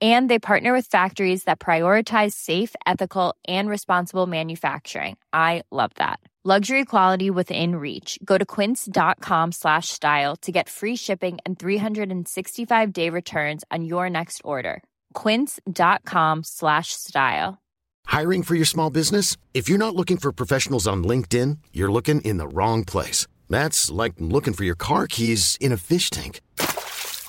and they partner with factories that prioritize safe ethical and responsible manufacturing. I love that. Luxury quality within reach. Go to quince.com slash style to get free shipping and 365 day returns on your next order. quince.com slash style. Hiring for your small business? If you're not looking for professionals on linkedin you're looking in the wrong place. That's like looking for your car keys in a fish tank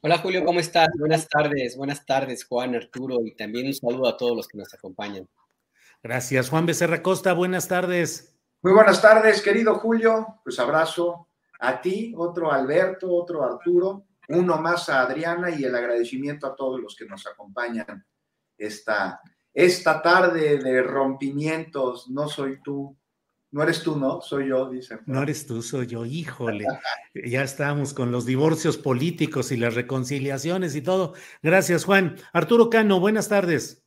Hola Julio, ¿cómo estás? Buenas tardes, buenas tardes Juan, Arturo y también un saludo a todos los que nos acompañan. Gracias, Juan Becerra Costa, buenas tardes. Muy buenas tardes, querido Julio, pues abrazo a ti, otro Alberto, otro Arturo, uno más a Adriana y el agradecimiento a todos los que nos acompañan esta, esta tarde de rompimientos, no soy tú, no eres tú, ¿no? Soy yo, dicen. No eres tú, soy yo, híjole. ya estamos con los divorcios políticos y las reconciliaciones y todo. Gracias, Juan. Arturo Cano, buenas tardes.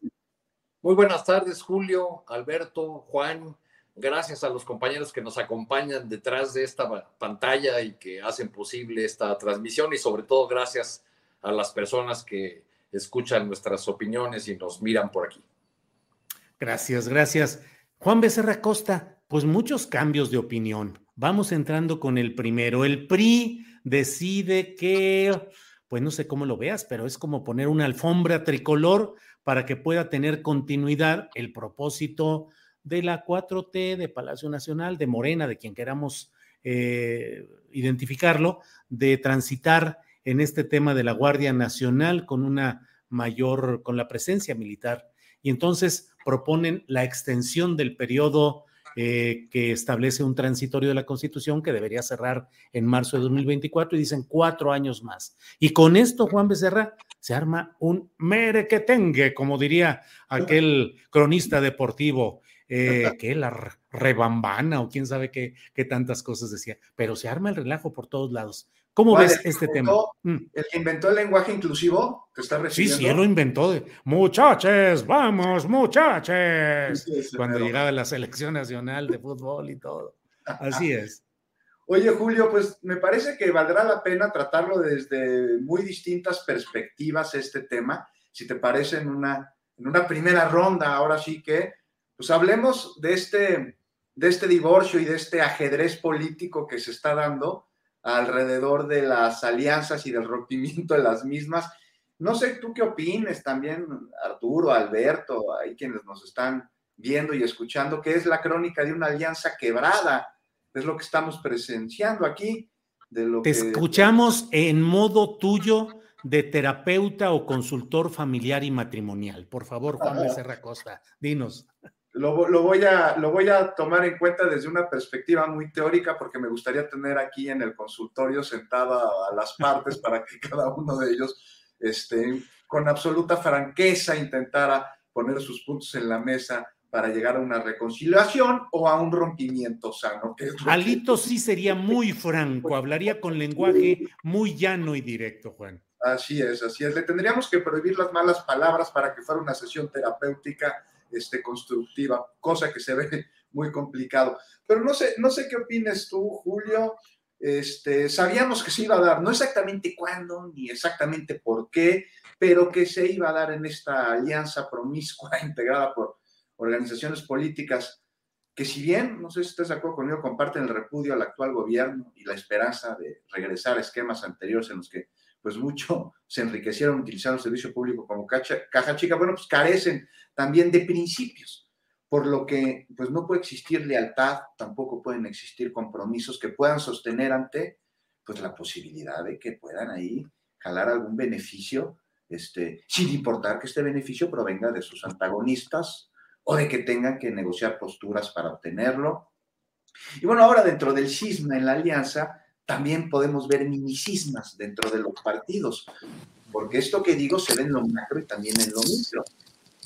Muy buenas tardes, Julio, Alberto, Juan. Gracias a los compañeros que nos acompañan detrás de esta pantalla y que hacen posible esta transmisión y sobre todo gracias a las personas que escuchan nuestras opiniones y nos miran por aquí. Gracias, gracias. Juan Becerra Costa, pues muchos cambios de opinión. Vamos entrando con el primero. El PRI decide que, pues no sé cómo lo veas, pero es como poner una alfombra tricolor para que pueda tener continuidad el propósito de la 4T, de Palacio Nacional, de Morena, de quien queramos eh, identificarlo, de transitar en este tema de la Guardia Nacional con una mayor, con la presencia militar. Y entonces proponen la extensión del periodo eh, que establece un transitorio de la Constitución que debería cerrar en marzo de 2024 y dicen cuatro años más. Y con esto, Juan Becerra, se arma un merequetengue, como diría aquel cronista deportivo, eh, que la rebambana o quién sabe qué, qué tantas cosas decía, pero se arma el relajo por todos lados. ¿Cómo ves este tema? Mm. ¿El que inventó el lenguaje inclusivo que está recibiendo? Sí, sí, él lo inventó. Muchachos, vamos, muchachos. Cuando llegaba la selección nacional de fútbol y todo. Así es. Oye, Julio, pues me parece que valdrá la pena tratarlo desde muy distintas perspectivas este tema. Si te parece, en una, en una primera ronda, ahora sí que, pues hablemos de este, de este divorcio y de este ajedrez político que se está dando alrededor de las alianzas y del rompimiento de las mismas. No sé tú qué opines también, Arturo, Alberto, hay quienes nos están viendo y escuchando, que es la crónica de una alianza quebrada. Es lo que estamos presenciando aquí. De lo Te escuchamos en modo tuyo de terapeuta o consultor familiar y matrimonial. Por favor, Juan Becerra Costa, dinos lo, voy a, lo voy a tomar en cuenta desde una perspectiva muy teórica porque me gustaría tener aquí en el consultorio sentada a las partes para que cada uno de ellos este, con absoluta franqueza intentara poner sus puntos en la mesa para llegar a una reconciliación o a un rompimiento sano. Alito sí sería muy franco, hablaría con lenguaje muy llano y directo, Juan. Así es, así es. Le tendríamos que prohibir las malas palabras para que fuera una sesión terapéutica este, constructiva, cosa que se ve muy complicado. Pero no sé, no sé qué opines tú, Julio. Este, sabíamos que se iba a dar, no exactamente cuándo, ni exactamente por qué, pero que se iba a dar en esta alianza promiscua integrada por organizaciones políticas que si bien, no sé si estás de acuerdo conmigo, comparten el repudio al actual gobierno y la esperanza de regresar a esquemas anteriores en los que pues mucho se enriquecieron utilizando el servicio público como caja chica, bueno, pues carecen también de principios, por lo que pues no puede existir lealtad, tampoco pueden existir compromisos que puedan sostener ante pues la posibilidad de que puedan ahí jalar algún beneficio, este, sin importar que este beneficio provenga de sus antagonistas o de que tengan que negociar posturas para obtenerlo. Y bueno, ahora dentro del cisma en la alianza, también podemos ver minicismas dentro de los partidos, porque esto que digo se ve en lo macro y también en lo micro.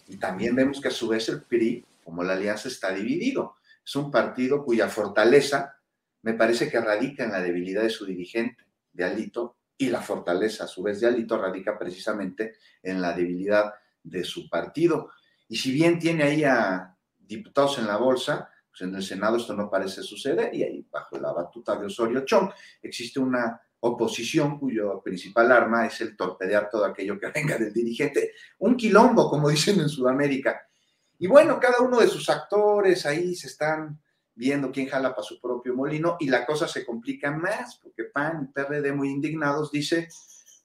Y también vemos que a su vez el PRI, como la alianza, está dividido. Es un partido cuya fortaleza me parece que radica en la debilidad de su dirigente, de Alito, y la fortaleza a su vez de Alito radica precisamente en la debilidad de su partido. Y si bien tiene ahí a diputados en la bolsa, pues en el Senado esto no parece suceder y ahí bajo la batuta de Osorio Chong existe una oposición cuyo principal arma es el torpedear todo aquello que venga del dirigente. Un quilombo, como dicen en Sudamérica. Y bueno, cada uno de sus actores ahí se están viendo quién jala para su propio molino y la cosa se complica más porque PAN y PRD muy indignados dice,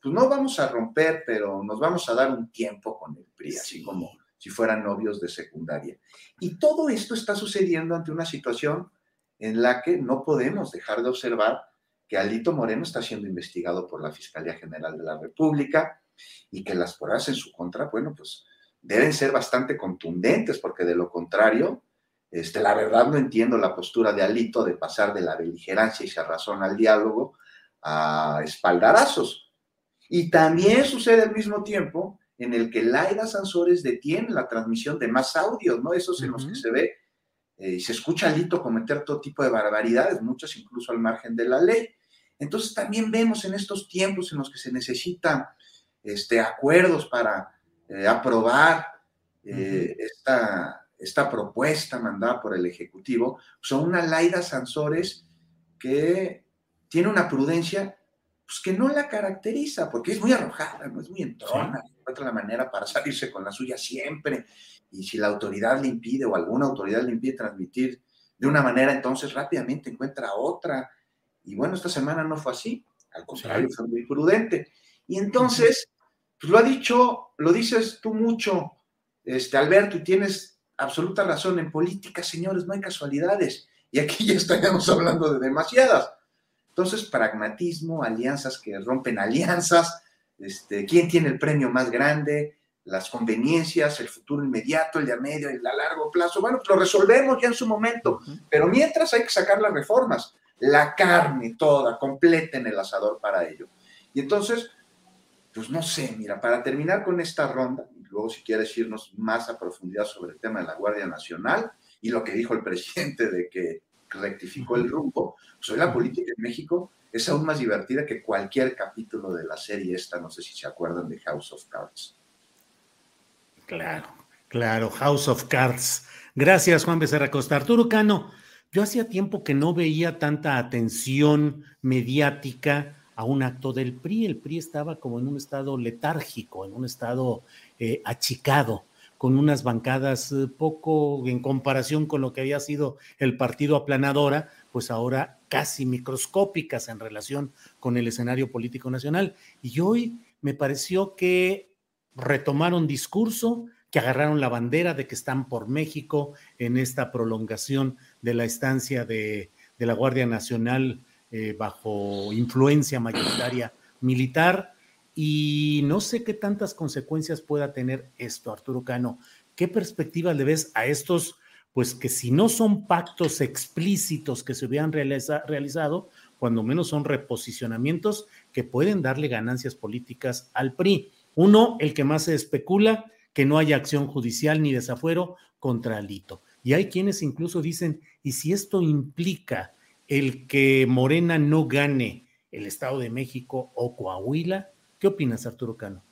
pues no vamos a romper, pero nos vamos a dar un tiempo con el PRI, así como si fueran novios de secundaria. Y todo esto está sucediendo ante una situación en la que no podemos dejar de observar que Alito Moreno está siendo investigado por la Fiscalía General de la República y que las pruebas en su contra, bueno, pues deben ser bastante contundentes, porque de lo contrario, este, la verdad no entiendo la postura de Alito de pasar de la beligerancia y cerrazón al diálogo a espaldarazos. Y también sucede al mismo tiempo en el que Laida Sansores detiene la transmisión de más audios, ¿no? Esos en los que se ve eh, y se escucha a Alito cometer todo tipo de barbaridades, muchas incluso al margen de la ley. Entonces también vemos en estos tiempos en los que se necesitan este, acuerdos para eh, aprobar eh, esta, esta, propuesta mandada por el Ejecutivo, son una Laida Sansores que tiene una prudencia pues, que no la caracteriza, porque es muy arrojada, no es muy entrona, encuentra la manera para salirse con la suya siempre, y si la autoridad le impide o alguna autoridad le impide transmitir de una manera, entonces rápidamente encuentra otra, y bueno, esta semana no fue así, al contrario, fue muy prudente. Y entonces, pues lo ha dicho, lo dices tú mucho, este, Alberto, y tienes absoluta razón, en política, señores, no hay casualidades. Y aquí ya estaríamos hablando de demasiadas. Entonces, pragmatismo, alianzas que rompen alianzas, este, quién tiene el premio más grande, las conveniencias, el futuro inmediato, el de a medio, el a largo plazo. Bueno, pues lo resolvemos ya en su momento, pero mientras hay que sacar las reformas la carne toda, completa en el asador para ello. Y entonces, pues no sé, mira, para terminar con esta ronda, y luego si quieres irnos más a profundidad sobre el tema de la Guardia Nacional y lo que dijo el presidente de que rectificó el rumbo, pues hoy la política en México es aún más divertida que cualquier capítulo de la serie esta, no sé si se acuerdan de House of Cards. Claro, claro, House of Cards. Gracias, Juan Becerra Costa. Arturo Cano, yo hacía tiempo que no veía tanta atención mediática a un acto del PRI. El PRI estaba como en un estado letárgico, en un estado eh, achicado, con unas bancadas eh, poco en comparación con lo que había sido el partido aplanadora, pues ahora casi microscópicas en relación con el escenario político nacional. Y hoy me pareció que retomaron discurso, que agarraron la bandera de que están por México en esta prolongación de la estancia de, la Guardia Nacional eh, bajo influencia mayoritaria militar. Y no sé qué tantas consecuencias pueda tener esto, Arturo Cano. ¿Qué perspectiva le ves a estos, pues que si no son pactos explícitos que se hubieran realizado, cuando menos son reposicionamientos que pueden darle ganancias políticas al PRI? Uno, el que más se especula, que no haya acción judicial ni desafuero contra Alito. Y hay quienes incluso dicen, ¿y si esto implica el que Morena no gane el Estado de México o Coahuila? ¿Qué opinas, Arturo Cano?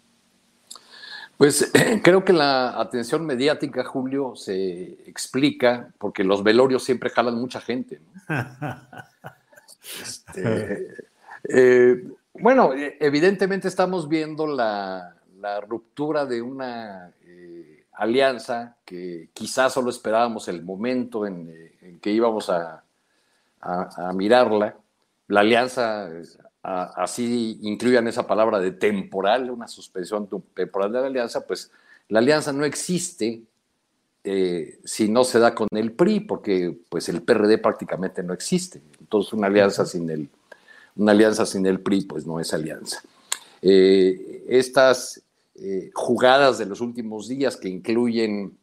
Pues creo que la atención mediática, Julio, se explica porque los velorios siempre jalan mucha gente. Este, eh, bueno, evidentemente estamos viendo la, la ruptura de una eh, alianza que quizás solo esperábamos el momento en, eh, que íbamos a, mirarla. La alianza, así incluyan esa palabra de temporal, una suspensión temporal de la alianza, pues la alianza no existe eh, si no se da con el PRI, porque pues el PRD prácticamente no existe. Entonces una alianza sin el, una alianza sin el PRI pues no es alianza. Eh, estas eh, jugadas de los últimos días que incluyen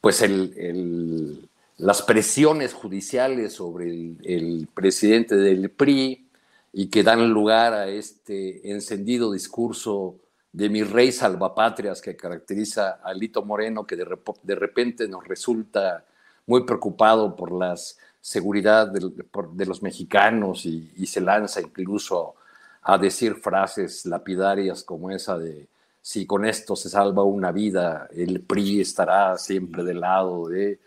pues el, las presiones judiciales sobre el presidente del PRI y que dan lugar a este encendido discurso de mi rey salvapatrias que caracteriza a Lito Moreno, que de, repente nos resulta muy preocupado por la seguridad de, los mexicanos y, se lanza incluso a decir frases lapidarias como esa de si con esto se salva una vida, el PRI estará siempre del lado de,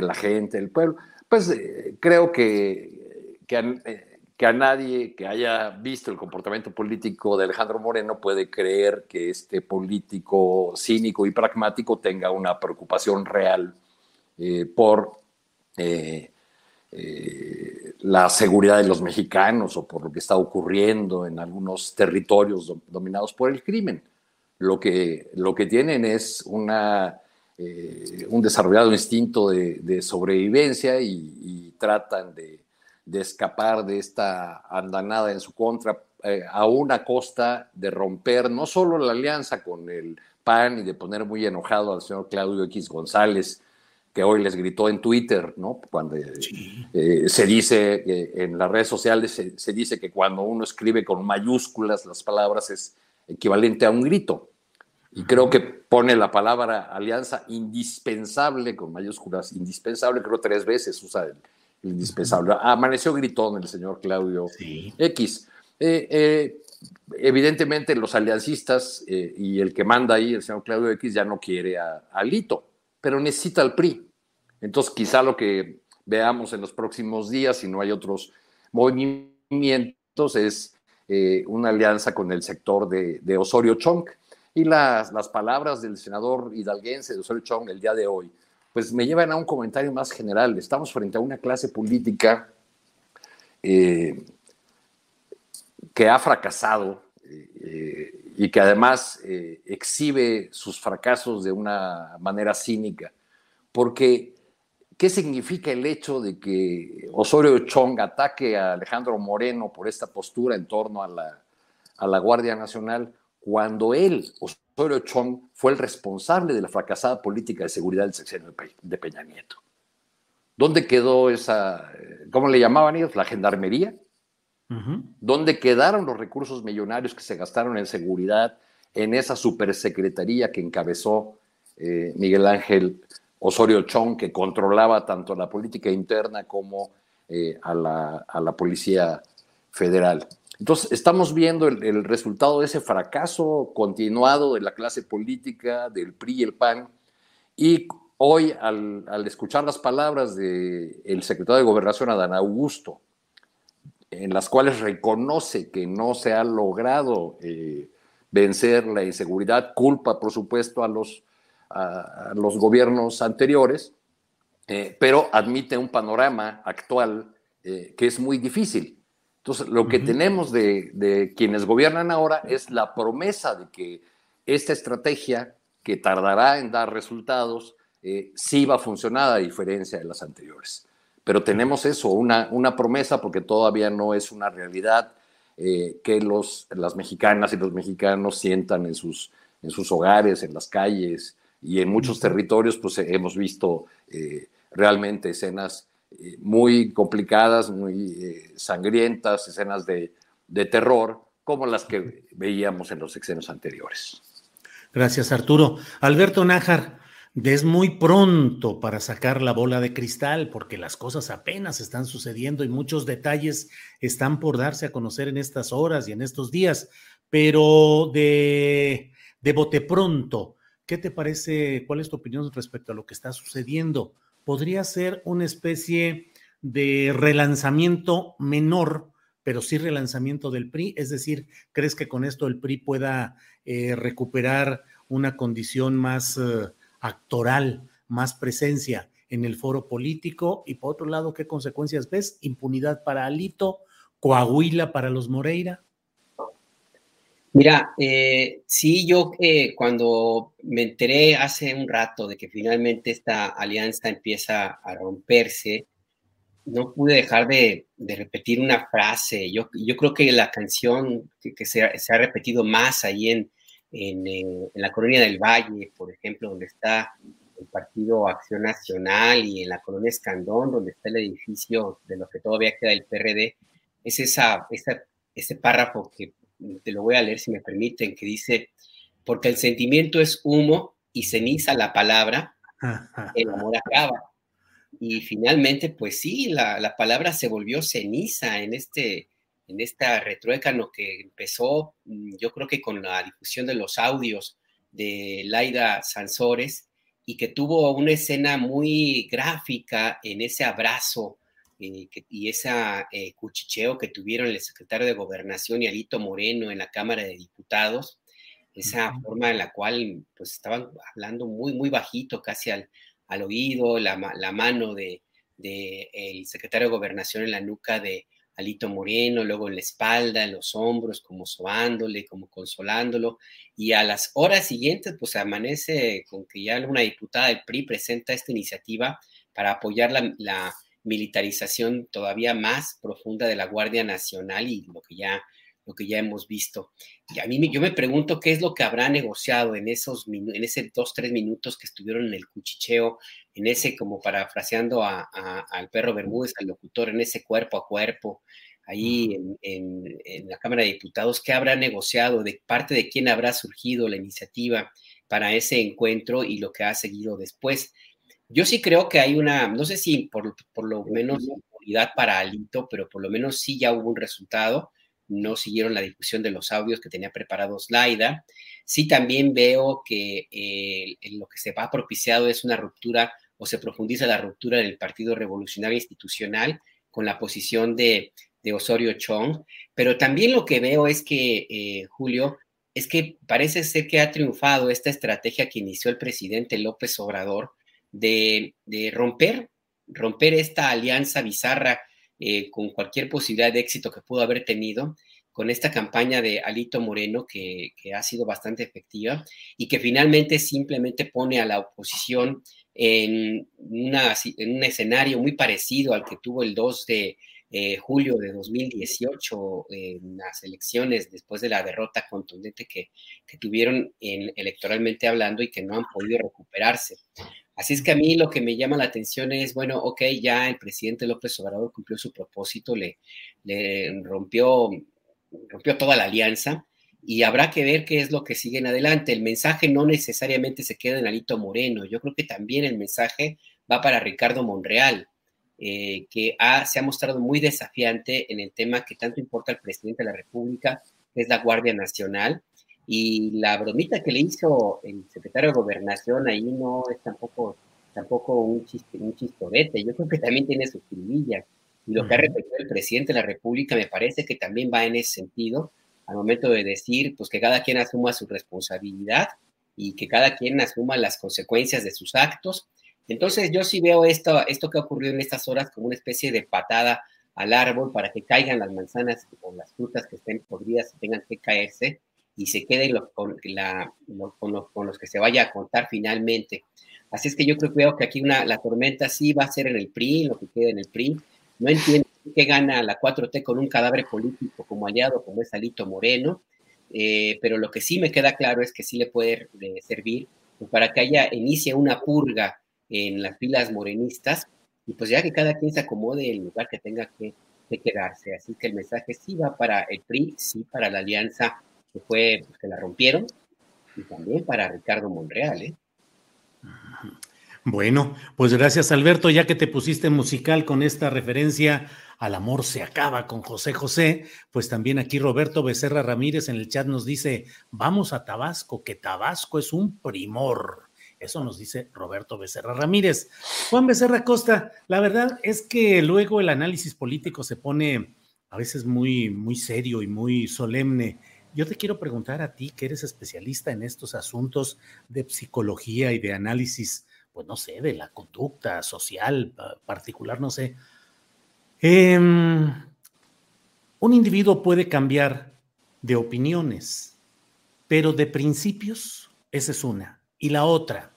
la gente, del pueblo. Pues eh, creo que, que eh, que a nadie que haya visto el comportamiento político de Alejandro Moreno puede creer que este político cínico y pragmático tenga una preocupación real eh, por la seguridad de los mexicanos o por lo que está ocurriendo en algunos territorios dominados por el crimen. Lo que, lo que tienen es una, un desarrollado instinto de, sobrevivencia y tratan de de escapar de esta andanada en su contra, eh, a una costa de romper no solo la alianza con el PAN y de poner muy enojado al señor Claudio X González, que hoy les gritó en Twitter, ¿no? Cuando eh, se dice en las redes sociales, se, dice que cuando uno escribe con mayúsculas las palabras es equivalente a un grito. Y creo que pone la palabra alianza indispensable con mayúsculas, indispensable, creo tres veces usa el, indispensable. Amaneció gritón el señor Claudio X. Eh, eh, evidentemente los aliancistas eh, y el que manda ahí, el señor Claudio X, ya no quiere a, Lito, pero necesita al PRI. Entonces quizá lo que veamos en los próximos días, si no hay otros movimientos, es una alianza con el sector de, Osorio Chong. Y las, las palabras del senador hidalguense de Osorio Chong el día de hoy, pues me llevan a un comentario más general. Estamos frente a una clase política eh, que ha fracasado eh, y que además eh, exhibe sus fracasos de una manera cínica. Porque, ¿qué significa el hecho de que Osorio Chong ataque a Alejandro Moreno por esta postura en torno a la, a la Guardia Nacional cuando él, Osorio Chong fue el responsable de la fracasada política de seguridad del sexenio de Peña Nieto. ¿Dónde quedó esa, eh, cómo le llamaban ellos, la gendarmería? ¿Dónde quedaron los recursos millonarios que se gastaron en seguridad en esa supersecretaría que encabezó eh, Miguel Ángel Osorio Chong, que controlaba tanto la política interna como eh, a, la, a la Policía Federal? Entonces, estamos viendo el, resultado de ese fracaso continuado de la clase política, del PRI y el PAN, y hoy, al, escuchar las palabras del secretario de Gobernación, Adán Augusto, en las cuales reconoce que no se ha logrado eh, vencer la inseguridad, culpa, por supuesto, a los, a, los gobiernos anteriores, eh, pero admite un panorama actual eh, que es muy difícil. Entonces, lo que tenemos de, quienes gobiernan ahora es la promesa de que esta estrategia, que tardará en dar resultados, eh, sí va a funcionar a diferencia de las anteriores. Pero tenemos eso, una, una promesa, porque todavía no es una realidad eh, que los, las mexicanas y los mexicanos sientan en sus, en sus hogares, en las calles y en muchos territorios, pues hemos visto eh, realmente escenas muy complicadas, muy eh, sangrientas, escenas de, terror, como las que veíamos en los sexenios anteriores. Gracias, Arturo. Alberto Nájar, es muy pronto para sacar la bola de cristal porque las cosas apenas están sucediendo y muchos detalles están por darse a conocer en estas horas y en estos días, pero de, de bote pronto, ¿qué te parece? ¿Cuál es tu opinión respecto a lo que está sucediendo? Podría ser una especie de relanzamiento menor, pero sí relanzamiento del PRI. Es decir, ¿crees que con esto el PRI pueda eh, recuperar una condición más eh, actoral, más presencia en el foro político? Y por otro lado, ¿qué consecuencias ves? Impunidad para Alito, Coahuila para los Moreira. Mira, eh, sí, yo eh, cuando me enteré hace un rato de que finalmente esta alianza empieza a romperse, no pude dejar de, repetir una frase. Yo, yo, creo que la canción que, se, ha repetido más ahí en, en, eh, en, la colonia del Valle, por ejemplo, donde está el Partido Acción Nacional y en la colonia Escandón, donde está el edificio de lo que todavía queda del PRD, es esa, ese párrafo que te lo voy a leer si me permiten, que dice, porque el sentimiento es humo y ceniza la palabra, el amor acaba. Y finalmente, pues sí, la, la palabra se volvió ceniza en este, en esta retruécano que empezó, mm, yo creo que con la difusión de los audios de Laida Sansores y que tuvo una escena muy gráfica en ese abrazo eh, y ese eh, cuchicheo que tuvieron el secretario de Gobernación y Alito Moreno en la Cámara de Diputados, esa forma en la cual pues estaban hablando muy, muy bajito, casi al, al oído, la, la mano de, de, el secretario de Gobernación en la nuca de Alito Moreno, luego en la espalda, en los hombros, como sobándole, como consolándolo, y a las horas siguientes, pues amanece con que ya una diputada del PRI presenta esta iniciativa para apoyar la, la militarización todavía más profunda de la Guardia Nacional y lo que ya, lo que ya hemos visto. Y a mí yo me pregunto qué es lo que habrá negociado en esos en ese dos, tres minutos que estuvieron en el cuchicheo, en ese, como parafraseando a, al perro Bermúdez, al locutor, en ese cuerpo a cuerpo, ahí en, en, la Cámara de Diputados, qué habrá negociado, de parte de quién habrá surgido la iniciativa para ese encuentro y lo que ha seguido después. Yo sí creo que hay una, no sé si por, por lo menos unidad para Alito, pero por lo menos sí ya hubo un resultado. No siguieron la difusión de los audios que tenía preparados Laida. Sí también veo que eh, lo que se va propiciado es una ruptura o se profundiza la ruptura del Partido Revolucionario Institucional con la posición de, de Osorio Chong. Pero también lo que veo es que, eh, Julio, es que parece ser que ha triunfado esta estrategia que inició el presidente López Obrador de, romper, romper esta alianza bizarra eh, con cualquier posibilidad de éxito que pudo haber tenido con esta campaña de Alito Moreno que, ha sido bastante efectiva y que finalmente simplemente pone a la oposición en, una, en un escenario muy parecido al que tuvo el 2 de eh, julio de 2018 en las elecciones después de la derrota contundente que, que tuvieron en, electoralmente hablando y que no han podido recuperarse. Así es que a mí lo que me llama la atención es, bueno, ok, ya el presidente López Obrador cumplió su propósito, le, rompió, rompió toda la alianza y habrá que ver qué es lo que sigue en adelante. El mensaje no necesariamente se queda en Alito Moreno, yo creo que también el mensaje va para Ricardo Monreal, eh, que se ha mostrado muy desafiante en el tema que tanto importa al presidente de la República, que es la Guardia Nacional y la bromita que le hizo el secretario de Gobernación ahí no es tampoco, tampoco un, chiste, un chistorete. Yo creo que también tiene su escribilla. Y lo que ha repetido el presidente de la República me parece que también va en ese sentido, al momento de decir pues que cada quien asuma su responsabilidad y que cada quien asuma las consecuencias de sus actos. Entonces yo sí veo esto, esto que ha ocurrido en estas horas como una especie de patada al árbol para que caigan las manzanas o las frutas que estén podridas y tengan que caerse y se quede con, la, con, los, que se vaya a contar finalmente. Así es que yo creo, veo que aquí una, la tormenta sí va a ser en el PRI, lo que queda en el PRI. No entiendo qué gana la 4T con un cadáver político como aliado, como es Alito Moreno, eh, pero lo que sí me queda claro es que sí le puede servir pues, para que haya, inicie una purga en las filas morenistas y pues ya que cada quien se acomode el lugar que tenga que, que quedarse. Así que el mensaje sí va para el PRI, sí para la alianza que fue que la rompieron, y también para Ricardo Monreal. ¿eh? Bueno, pues gracias Alberto, ya que te pusiste musical con esta referencia al amor se acaba con José José, pues también aquí Roberto Becerra Ramírez en el chat nos dice, vamos a Tabasco, que Tabasco es un primor. Eso nos dice Roberto Becerra Ramírez. Juan Becerra Costa, la verdad es que luego el análisis político se pone a veces muy, muy serio y muy solemne yo te quiero preguntar a ti, que eres especialista en estos asuntos de psicología y de análisis, pues no sé, de la conducta social particular, no sé. Em, un individuo puede cambiar de opiniones, pero de principios, esa es una. Y la otra,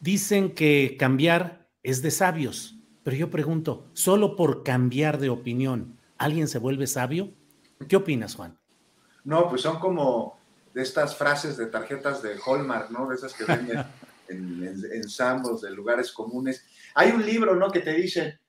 dicen que cambiar es de sabios, pero yo pregunto, ¿solo por cambiar de opinión alguien se vuelve sabio? ¿Qué opinas, Juan? No, pues son como de estas frases de tarjetas de Hallmark, ¿no? De esas que venden en, en, de lugares comunes. Hay un libro, ¿no? Que te dice,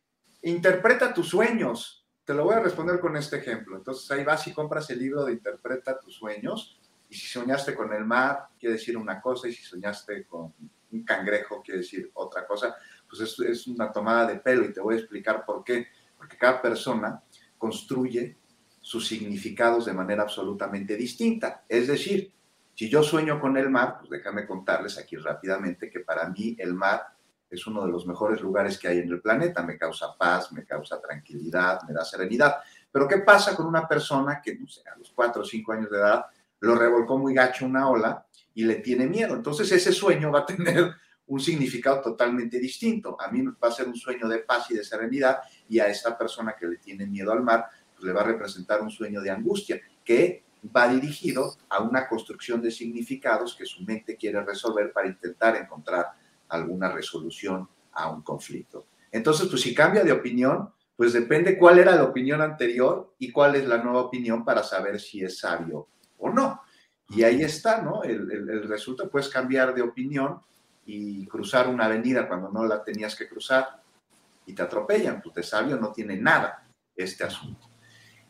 interpreta tus sueños. Te lo voy a responder con este ejemplo. Entonces ahí vas y compras el libro de Interpreta tus sueños. Y si soñaste con el mar, quiere decir una cosa, y si soñaste con un cangrejo, quiere decir otra cosa. Pues es, es una tomada de pelo y te voy a explicar por qué. Porque cada persona construye sus significados de manera absolutamente distinta. Es decir, si yo sueño con el mar, pues déjame contarles aquí rápidamente que para mí el mar es uno de los mejores lugares que hay en el planeta, me causa paz, me causa tranquilidad, me da serenidad. Pero ¿qué pasa con una persona que, no sé, a los cuatro o cinco años de edad lo revolcó muy gacho una ola y le tiene miedo? Entonces ese sueño va a tener un significado totalmente distinto. A mí va a ser un sueño de paz y de serenidad y a esta persona que le tiene miedo al mar le va a representar un sueño de angustia que va dirigido a una construcción de significados que su mente quiere resolver para intentar encontrar alguna resolución a un conflicto. Entonces, pues si cambia de opinión, pues depende cuál era la opinión anterior y cuál es la nueva opinión para saber si es sabio o no. Y ahí está, ¿no? El, resultado, puedes cambiar de opinión y cruzar una avenida cuando no la tenías que cruzar y te atropellan. Pues de sabio no tiene nada este asunto.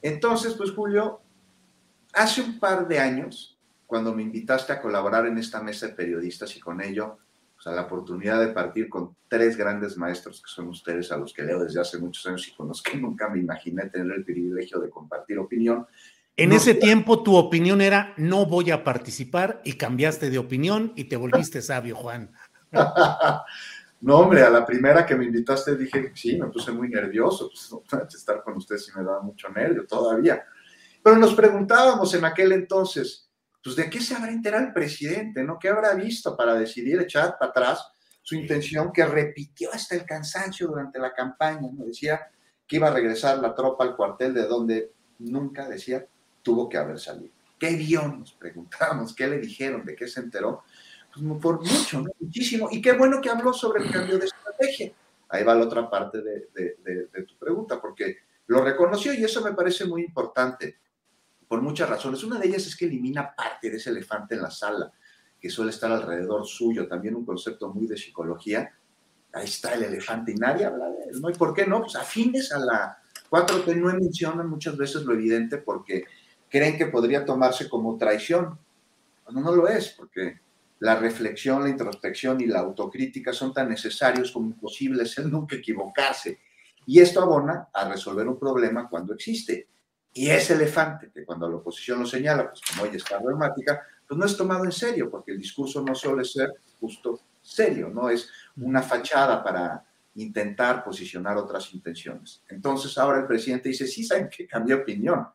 Entonces, pues Julio, hace un par de años, cuando me invitaste a colaborar en esta mesa de periodistas y con ello, pues, a la oportunidad de partir con tres grandes maestros que son ustedes, a los que leo desde hace muchos años y con los que nunca me imaginé tener el privilegio de compartir opinión. En ese tiempo tu opinión era no voy a participar y cambiaste de opinión y te volviste sabio, Juan. No, hombre, a la primera que me invitaste dije, sí, me puse muy nervioso, pues estar con ustedes sí me daba mucho nervio todavía. Pero nos preguntábamos en aquel entonces, pues de qué se habrá enterado el presidente, ¿no? ¿Qué habrá visto para decidir echar para atrás su intención que repitió hasta el cansancio durante la campaña? ¿no? Decía que iba a regresar la tropa al cuartel de donde nunca, decía, tuvo que haber salido. ¿Qué vio? Nos preguntábamos, ¿qué le dijeron? ¿De qué se enteró? Pues, por mucho, ¿no? muchísimo. Y qué bueno que habló sobre el cambio de estrategia. Ahí va la otra parte de, tu pregunta, porque lo reconoció y eso me parece muy importante por muchas razones. Una de ellas es que elimina parte de ese elefante en la sala, que suele estar alrededor suyo, también un concepto muy de psicología. Ahí está el elefante y nadie habla de él, ¿no? ¿Y por qué no? Pues afines a la 4T no mencionan muchas veces lo evidente porque creen que podría tomarse como traición. Cuando no lo es, porque la reflexión, la introspección y la autocrítica son tan necesarios como imposibles el nunca equivocarse. Y esto abona a resolver un problema cuando existe. Y ese elefante, que cuando la oposición lo señala, pues como hoy está dramática, pues no es tomado en serio, porque el discurso no suele ser justo serio, no es una fachada para intentar posicionar otras intenciones. Entonces ahora el presidente dice, sí, saben que cambié opinión,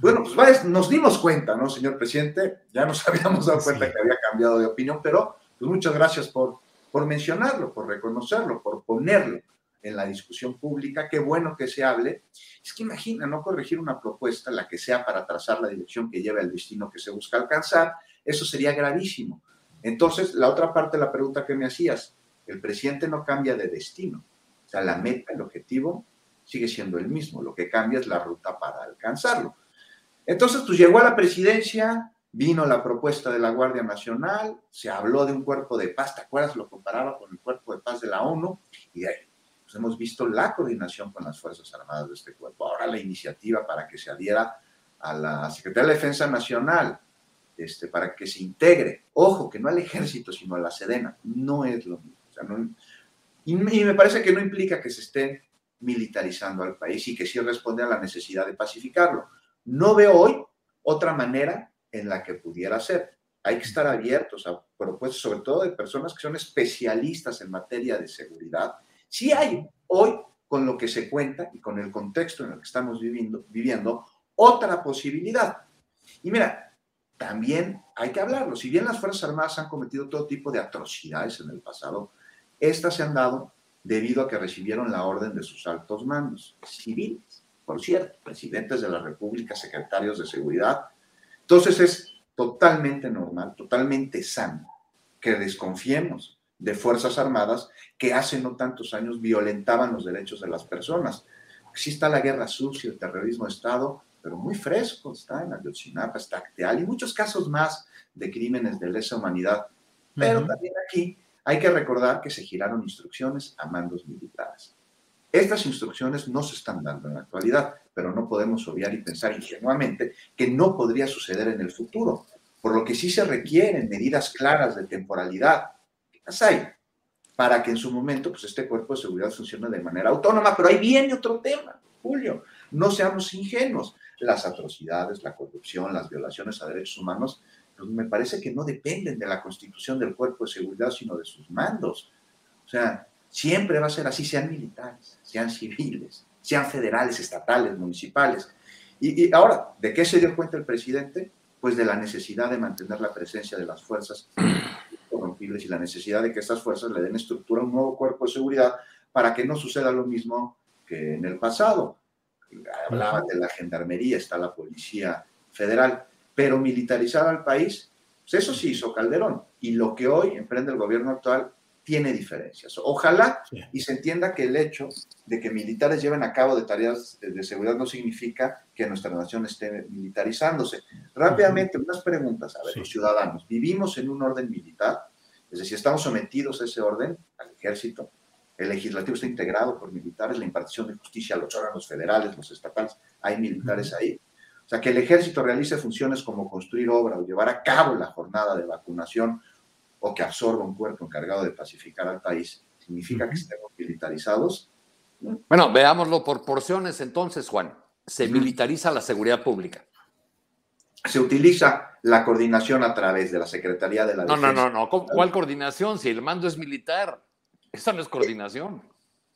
bueno, pues nos dimos cuenta, ¿no, señor presidente? Ya nos habíamos dado cuenta que había cambiado de opinión, pero pues muchas gracias por, por mencionarlo, por reconocerlo, por ponerlo en la discusión pública. Qué bueno que se hable. Es que imagina, no corregir una propuesta, la que sea para trazar la dirección que lleve al destino que se busca alcanzar, eso sería gravísimo. Entonces, la otra parte de la pregunta que me hacías, el presidente no cambia de destino. O sea, la meta, el objetivo sigue siendo el mismo. Lo que cambia es la ruta para alcanzarlo. Entonces, pues llegó a la presidencia, vino la propuesta de la Guardia Nacional, se habló de un cuerpo de paz, ¿te acuerdas? Lo comparaba con el cuerpo de paz de la ONU y de ahí pues hemos visto la coordinación con las Fuerzas Armadas de este cuerpo. Ahora la iniciativa para que se adhiera a la Secretaría de Defensa Nacional, este, para que se integre, ojo, que no al ejército, sino a la Sedena, no es lo mismo. y, y me parece que no implica que se esté militarizando al país y que sí responde a la necesidad de pacificarlo. No veo hoy otra manera en la que pudiera ser. Hay que estar abiertos a propuestas, sobre todo de personas que son especialistas en materia de seguridad. Sí hay hoy, con lo que se cuenta y con el contexto en el que estamos viviendo, viviendo otra posibilidad. Y mira, también hay que hablarlo. Si bien las Fuerzas Armadas han cometido todo tipo de atrocidades en el pasado, estas se han dado debido a que recibieron la orden de sus altos mandos civiles por cierto, presidentes de la República, secretarios de seguridad. Entonces es totalmente normal, totalmente sano, que desconfiemos de Fuerzas Armadas que hace no tantos años violentaban los derechos de las personas. Sí está la guerra sucia, el terrorismo de Estado, pero muy fresco, está en Ayotzinapa, está Acteal y muchos casos más de crímenes de lesa humanidad. Pero también aquí hay que recordar que se giraron instrucciones a mandos militares. Estas instrucciones no se están dando en la actualidad, pero no podemos obviar y pensar ingenuamente que no podría suceder en el futuro, por lo que sí se requieren medidas claras de temporalidad. Las hay, para que en su momento pues, este cuerpo de seguridad funcione de manera autónoma. Pero ahí viene otro tema, Julio. No seamos ingenuos. Las atrocidades, la corrupción, las violaciones a derechos humanos, pues me parece que no dependen de la constitución del cuerpo de seguridad, sino de sus mandos. O sea, siempre va a ser así, sean militares, sean civiles, sean federales, estatales, municipales. Y, ahora, ¿de qué se dio cuenta el presidente? Pues de la necesidad de mantener la presencia de las fuerzas corrompibles y la necesidad de que estas fuerzas le den estructura a un nuevo cuerpo de seguridad para que no suceda lo mismo que en el pasado. Hablaba de la gendarmería, está la policía federal, pero militarizar al país, pues eso sí hizo Calderón. Y lo que hoy emprende el gobierno actual tiene diferencias. Ojalá y se entienda que el hecho de que militares lleven a cabo de tareas de seguridad no significa que nuestra nación esté militarizándose. Rápidamente, unas preguntas, a ver, los ciudadanos, ¿vivimos en un orden militar? Es decir, ¿estamos sometidos a ese orden, al ejército? El legislativo está integrado por militares, la impartición de justicia, los órganos federales, los estatales, hay militares ahí. O sea, que el ejército realice funciones como construir obra o llevar a cabo la jornada de vacunación o que absorba un cuerpo encargado de pacificar al país, significa que estemos militarizados. Bueno, veámoslo por porciones entonces, Juan. Se militariza la seguridad pública. Se utiliza la coordinación a través de la Secretaría de la Defensa. No, no, no, no. ¿Cuál coordinación? Si el mando es militar, esa no es coordinación.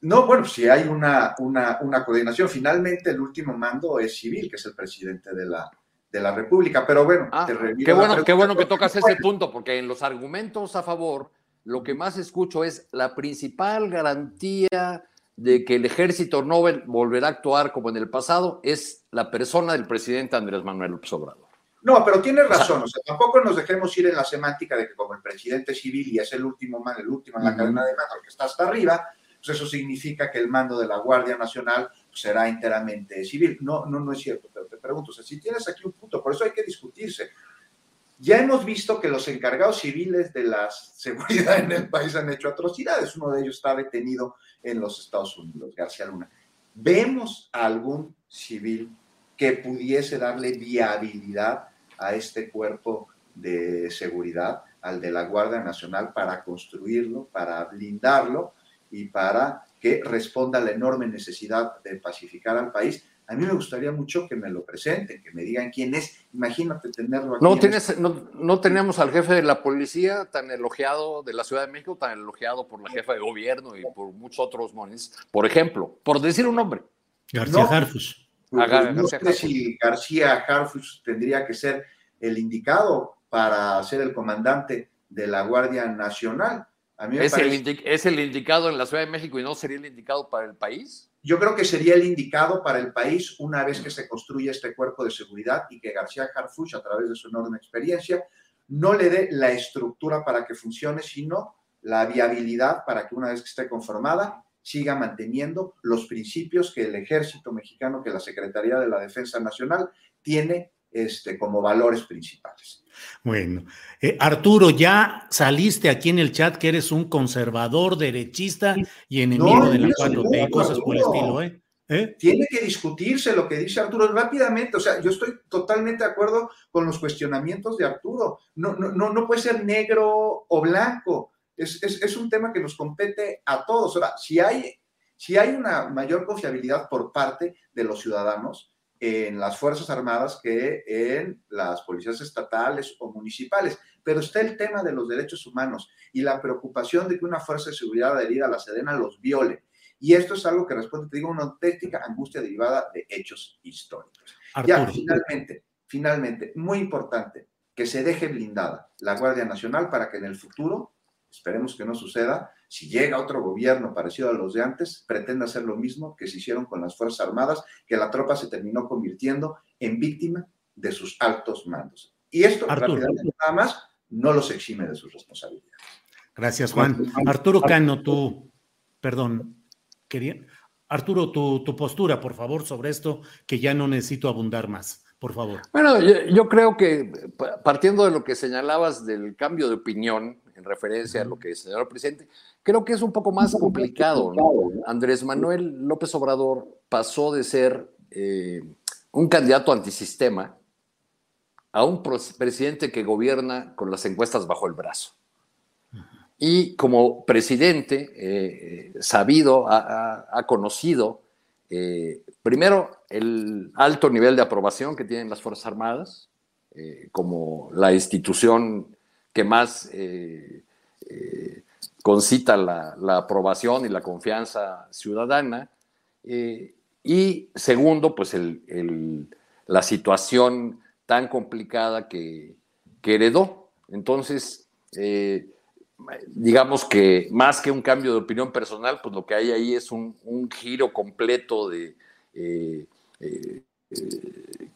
No, bueno, si hay una, una, una coordinación. Finalmente, el último mando es civil, que es el presidente de la, de la República. Pero bueno, ah, qué bueno, qué bueno que tocas ese punto, porque en los argumentos a favor, lo que más escucho es la principal garantía de que el ejército no volverá a actuar como en el pasado es la persona del presidente Andrés Manuel López Obrador. No, pero tienes razón, o sea, tampoco nos dejemos ir en la semántica de que como el presidente civil y es el último man, el último en la cadena de mando, que está hasta arriba, pues eso significa que el mando de la Guardia Nacional será enteramente civil. No, no, no es cierto, pero te pregunto, o sea, si tienes aquí un punto, por eso hay que discutirse. Ya hemos visto que los encargados civiles de la seguridad en el país han hecho atrocidades. Uno de ellos está detenido en los Estados Unidos, García Luna. ¿Vemos algún civil que pudiese darle viabilidad a este cuerpo de seguridad, al de la Guardia Nacional, para construirlo, para blindarlo y para que responda a la enorme necesidad de pacificar al país. A mí me gustaría mucho que me lo presenten, que me digan quién es. Imagínate tenerlo aquí. No, tienes, este no, no, tenemos al jefe de la policía tan elogiado de la Ciudad de México, tan elogiado por la jefa de gobierno y por muchos otros mones. Por ejemplo, por decir un nombre. García Harfus. Pues, pues, no sé si García Harfus tendría que ser el indicado para ser el comandante de la Guardia Nacional ¿Es, el ¿Es el indicado en la Ciudad de México y no sería el indicado para el país? Yo creo que sería el indicado para el país una vez que se construya este cuerpo de seguridad y que García Harfuch, a través de su enorme experiencia, no le dé la estructura para que funcione, sino la viabilidad para que una vez que esté conformada siga manteniendo los principios que el ejército mexicano, que la Secretaría de la Defensa Nacional tiene este, como valores principales. Bueno, eh, Arturo, ya saliste aquí en el chat que eres un conservador, derechista y enemigo de la 4T, cosas por el estilo, ¿eh? ¿eh? Tiene que discutirse lo que dice Arturo rápidamente. O sea, yo estoy totalmente de acuerdo con los cuestionamientos de Arturo. No, no, no, no puede ser negro o blanco. Es, es, es, un tema que nos compete a todos. Ahora, si hay, si hay una mayor confiabilidad por parte de los ciudadanos, en las Fuerzas Armadas que en las policías estatales o municipales. Pero está el tema de los derechos humanos y la preocupación de que una fuerza de seguridad adherida a la Sedena los viole. Y esto es algo que responde, te digo, a una auténtica angustia derivada de hechos históricos. Ya, finalmente, finalmente, muy importante, que se deje blindada la Guardia Nacional para que en el futuro, esperemos que no suceda, si llega otro gobierno parecido a los de antes, pretende hacer lo mismo que se hicieron con las Fuerzas Armadas, que la tropa se terminó convirtiendo en víctima de sus altos mandos. Y esto, rápidamente nada más, no los exime de sus responsabilidades. Gracias, Juan. Arturo Cano, tú, perdón, quería. Arturo, tu, tu, postura, por favor, sobre esto, que ya no necesito abundar más, por favor. Bueno, yo, creo que partiendo de lo que señalabas del cambio de opinión en referencia a lo que señaló el presidente, creo que es un poco más complicado. Andrés Manuel López Obrador pasó de ser eh, un candidato antisistema a un presidente que gobierna con las encuestas bajo el brazo. Y como presidente, eh, sabido, ha, conocido, eh, primero, el alto nivel de aprobación que tienen las Fuerzas Armadas, eh, como la institución que más concita la, aprobación y la confianza ciudadana. y segundo, pues la situación tan complicada que, heredó. Entonces, eh, digamos que más que un cambio de opinión personal, pues lo que hay ahí es un, giro completo de, eh, eh,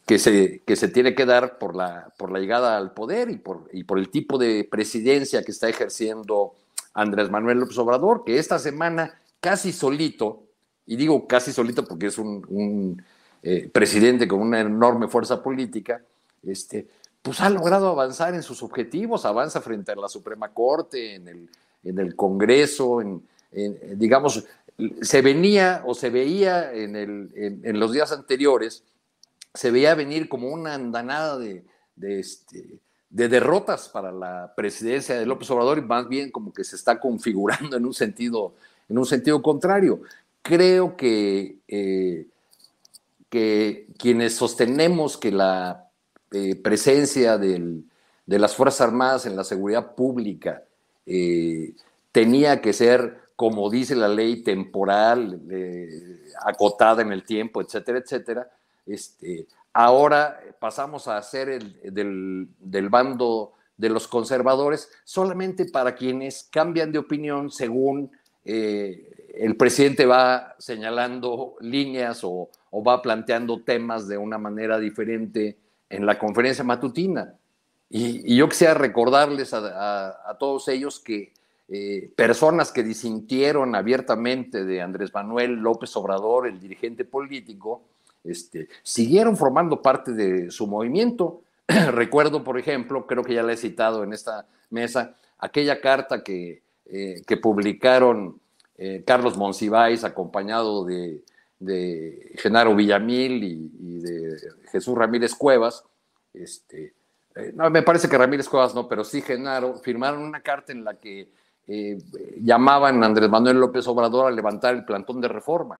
que, se, que se tiene que dar por la, por la llegada al poder y por, y por el tipo de presidencia que está ejerciendo Andrés Manuel López Obrador, que esta semana casi solito, y digo casi solito porque es un, presidente con una enorme fuerza política, este, pues ha logrado avanzar en sus objetivos, avanza frente a la Suprema Corte, en el, en el Congreso, en, digamos, se venía o se veía en, el, en, los días anteriores, se veía venir como una andanada de, este, de, derrotas para la presidencia de López Obrador y más bien como que se está configurando en un sentido, en un sentido contrario. Creo que, eh, que quienes sostenemos que la eh, presencia de las Fuerzas Armadas en la seguridad pública eh, tenía que ser, como dice la ley, temporal, acotada en el tiempo, etcétera, etcétera. Este, ahora pasamos a ser el, del, bando de los conservadores solamente para quienes cambian de opinión según el presidente va señalando líneas o, o, va planteando temas de una manera diferente en la conferencia matutina. Y, yo quisiera recordarles a, todos ellos que eh, personas que disintieron abiertamente de Andrés Manuel López Obrador, el dirigente político, este, siguieron formando parte de su movimiento. Recuerdo, por ejemplo, creo que ya la he citado en esta mesa, aquella carta que, eh, que publicaron eh, Carlos Monsiváis acompañado de, de Genaro Villamil y, de Jesús Ramírez Cuevas, este, eh, no, me parece que Ramírez Cuevas no, pero sí Genaro, firmaron una carta en la que llamaban a Andrés Manuel López Obrador a levantar el plantón de reforma.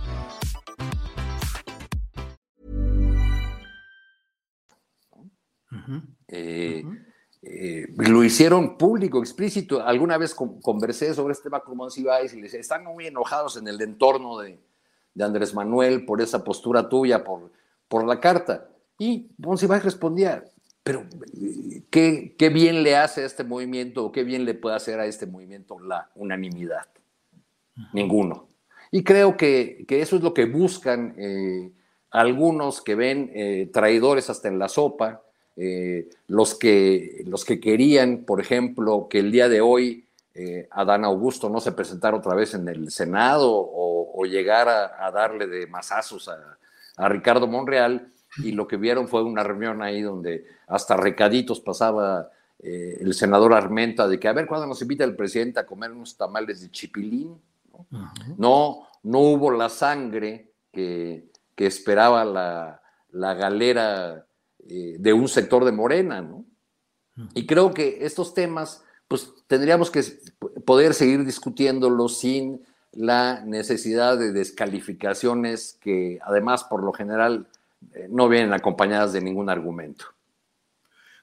Eh. Eh, lo hicieron público, explícito. Alguna vez conversé sobre este tema con Monsiváis y les están muy enojados en el entorno de, Andrés Manuel por esa postura tuya, por, por la carta. Y Monsiváis respondía, pero ¿qué, ¿qué, bien le hace a este movimiento o qué bien le puede hacer a este movimiento la unanimidad? Ninguno. Y creo que, que eso es lo que buscan eh, algunos que ven eh, traidores hasta en la sopa, eh, los, que, los que querían, por ejemplo, que el día de hoy eh, Adán Augusto no se presentara otra vez en el Senado o, llegara a darle de masazos a, Ricardo Monreal, y lo que vieron fue una reunión ahí donde hasta recaditos pasaba eh, el senador Armenta de que a ver cuándo nos invita el presidente a comer unos tamales de chipilín. No, no, hubo la sangre que, esperaba la, galera eh, de un sector de Morena, ¿no? Y creo que estos temas, pues tendríamos que poder seguir discutiéndolos sin la necesidad de descalificaciones que además por lo general eh, no vienen acompañadas de ningún argumento.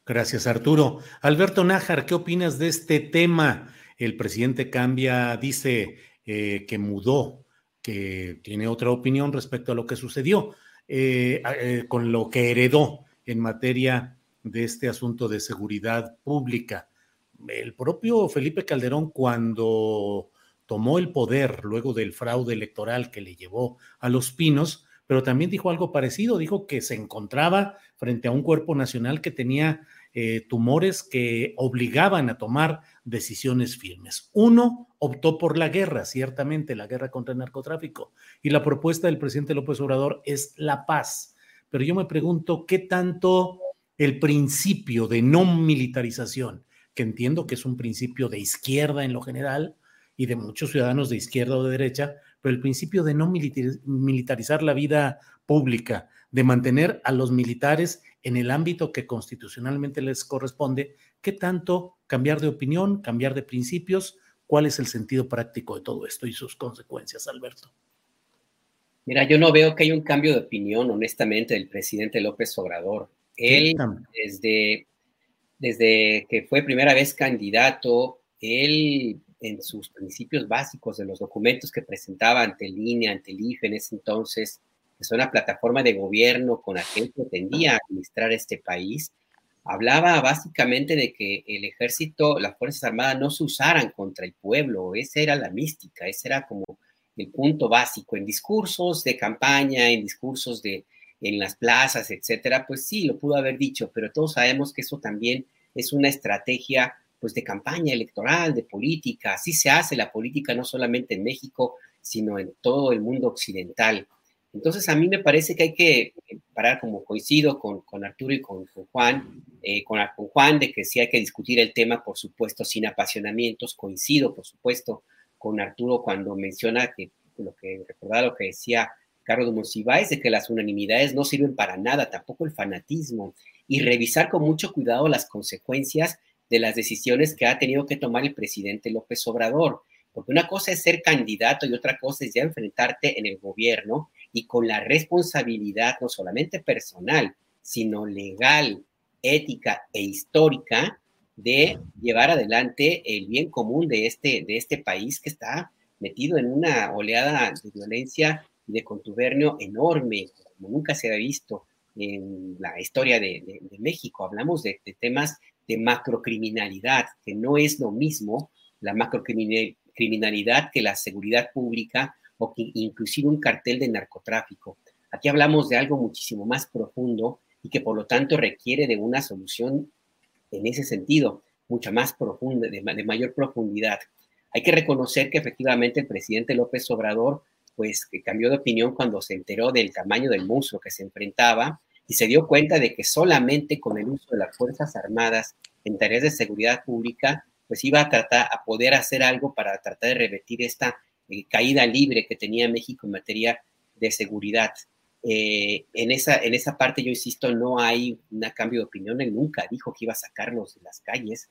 Gracias, Arturo. Alberto Nájar, ¿qué opinas de este tema? El presidente cambia, dice eh, que mudó, que tiene otra opinión respecto a lo que sucedió, eh, con lo que heredó en materia de este asunto de seguridad pública. El propio Felipe Calderón, cuando tomó el poder luego del fraude electoral que le llevó a los pinos, pero también dijo algo parecido, dijo que se encontraba frente a un cuerpo nacional que tenía eh, tumores que obligaban a tomar decisiones firmes. Uno optó por la guerra, ciertamente, la guerra contra el narcotráfico, y la propuesta del presidente López Obrador es la paz. Pero yo me pregunto, ¿qué tanto el principio de no militarización, que entiendo que es un principio de izquierda en lo general, y de muchos ciudadanos de izquierda o de derecha, pero el principio de no militarizar la vida pública, de mantener a los militares en el ámbito que constitucionalmente les corresponde, ¿qué tanto cambiar de opinión, cambiar de principios? ¿Cuál es el sentido práctico de todo esto y sus consecuencias, Alberto? Mira, yo no veo que haya un cambio de opinión, honestamente, del presidente López Obrador. Él, desde, desde que fue primera vez candidato, él en sus principios básicos de los documentos que presentaba ante el INE, ante el IFE en ese entonces, que es una plataforma de gobierno con la que pretendía administrar este país, hablaba básicamente de que el ejército, las Fuerzas Armadas no se usaran contra el pueblo, esa era la mística, ese era como el punto básico en discursos de campaña, en discursos de en las plazas, etcétera, pues sí, lo pudo haber dicho, pero todos sabemos que eso también es una estrategia pues de campaña electoral, de política. Así se hace la política no solamente en México, sino en todo el mundo occidental. Entonces a mí me parece que hay que parar como coincido con, con Arturo y con, Juan, eh, con, con, Juan de que sí hay que discutir el tema, por supuesto, sin apasionamientos. Coincido, por supuesto, con Arturo cuando menciona que lo que recordaba lo que decía Carlos Monsiváis, de que las unanimidades no sirven para nada, tampoco el fanatismo, y revisar con mucho cuidado las consecuencias de las decisiones que ha tenido que tomar el presidente López Obrador. Porque una cosa es ser candidato y otra cosa es ya enfrentarte en el gobierno y con la responsabilidad no solamente personal, sino legal, ética e histórica de llevar adelante el bien común de este, de este país que está metido en una oleada de violencia y de contubernio enorme, como nunca se ha visto en la historia de, México. Hablamos de, temas de macrocriminalidad, que no es lo mismo la macrocriminalidad que la seguridad pública o que inclusive un cartel de narcotráfico. Aquí hablamos de algo muchísimo más profundo y que por lo tanto requiere de una solución en ese sentido, mucha más profunda, de, mayor profundidad. Hay que reconocer que efectivamente el presidente López Obrador pues cambió de opinión cuando se enteró del tamaño del monstruo que se enfrentaba y se dio cuenta de que solamente con el uso de las Fuerzas Armadas en tareas de seguridad pública, pues iba a tratar a poder hacer algo para tratar de revertir esta eh, caída libre que tenía México en materia de seguridad. Eh, en, esa, en esa parte, yo insisto, no hay un cambio de opinión. Él nunca dijo que iba a sacarlos de las calles.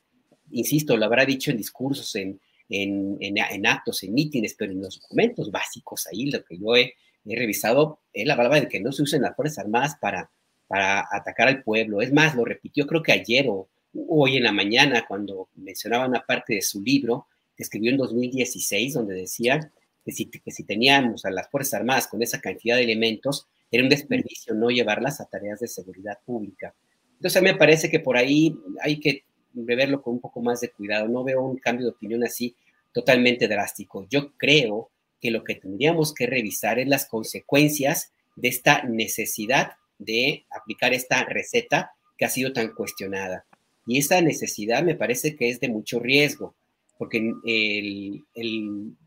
Insisto, lo habrá dicho en discursos, en, en, en, actos, en mítines, pero en los documentos básicos, ahí lo que yo he, he revisado, él hablaba de que no se usen las Fuerzas Armadas para para atacar al pueblo. Es más, lo repitió creo que ayer o hoy en la mañana cuando mencionaba una parte de su libro que escribió en 2016 donde decía que si, que si teníamos a las Fuerzas Armadas con esa cantidad de elementos, era un desperdicio no llevarlas a tareas de seguridad pública. Entonces a mí me parece que por ahí hay que verlo con un poco más de cuidado. No veo un cambio de opinión así totalmente drástico. Yo creo que lo que tendríamos que revisar es las consecuencias de esta necesidad de aplicar esta receta que ha sido tan cuestionada. Y esa necesidad me parece que es de mucho riesgo, porque el,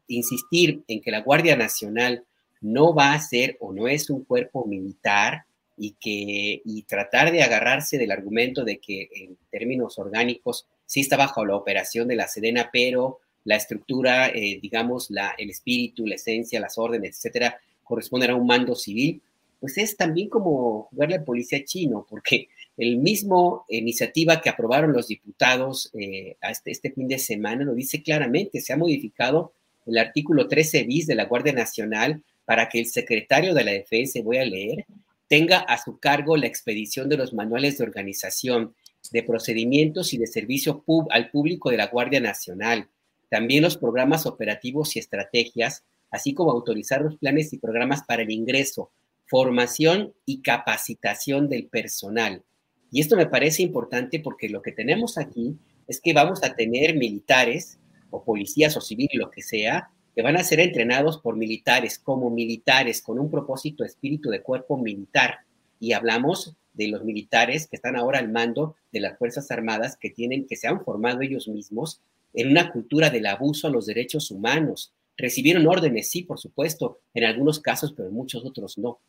insistir en que la Guardia Nacional no va a ser o no es un cuerpo militar y, que, y tratar de agarrarse del argumento de que en términos orgánicos sí está bajo la operación de la Sedena, pero la estructura, eh, digamos, la, el espíritu, la esencia, las órdenes, etcétera, corresponden a un mando civil, pues es también como jugarle al policía chino, porque el mismo iniciativa que aprobaron los diputados eh, este, este, fin de semana lo dice claramente, se ha modificado el artículo 13 bis de la Guardia Nacional para que el secretario de la Defensa, voy a leer, tenga a su cargo la expedición de los manuales de organización, de procedimientos y de servicio al público de la Guardia Nacional, también los programas operativos y estrategias, así como autorizar los planes y programas para el ingreso, formación y capacitación del personal. Y esto me parece importante porque lo que tenemos aquí es que vamos a tener militares o policías o civiles, lo que sea, van a ser entrenados por militares, como militares, con un propósito, espíritu de cuerpo militar. Y hablamos de los militares que están ahora al mando de las Fuerzas Armadas, que tienen, que se han formado ellos mismos en una cultura del abuso a los derechos humanos. Recibieron órdenes, sí, por supuesto, en algunos casos, pero en muchos otros no.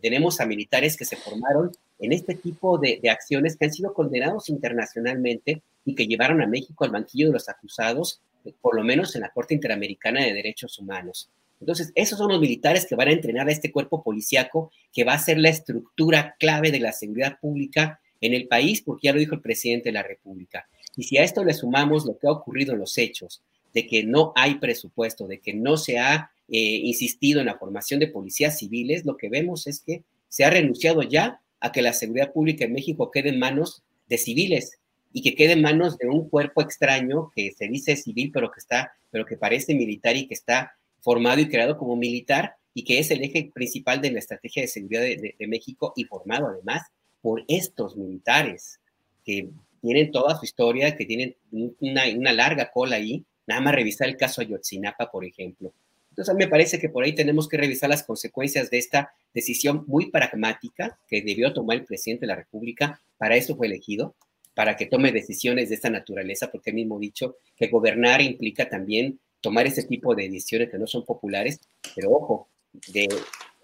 Tenemos a militares que se formaron en este tipo de, acciones que han sido condenados internacionalmente y que llevaron a México al banquillo de los acusados, por lo menos en la Corte Interamericana de Derechos Humanos. Entonces, esos son los militares que van a entrenar a este cuerpo policiaco que va a ser la estructura clave de la seguridad pública en el país, porque ya lo dijo el presidente de la República. Y si a esto le sumamos lo que ha ocurrido en los hechos, de que no hay presupuesto, de que no se ha eh, insistido en la formación de policías civiles, lo que vemos es que se ha renunciado ya a que la seguridad pública en México quede en manos de civiles y que quede en manos de un cuerpo extraño que se dice civil, pero que está, pero que parece militar y que está formado y creado como militar y que es el eje principal de la estrategia de seguridad de México y formado además por estos militares que tienen toda su historia, que tienen una, larga cola ahí, nada más revisar el caso Ayotzinapa, por ejemplo. Entonces, me parece que por ahí tenemos que revisar las consecuencias de esta decisión muy pragmática que debió tomar el presidente de la República, para eso fue elegido, para que tome decisiones de esta naturaleza, porque él mismo dicho que gobernar implica también tomar ese tipo de decisiones que no son populares, pero ojo, de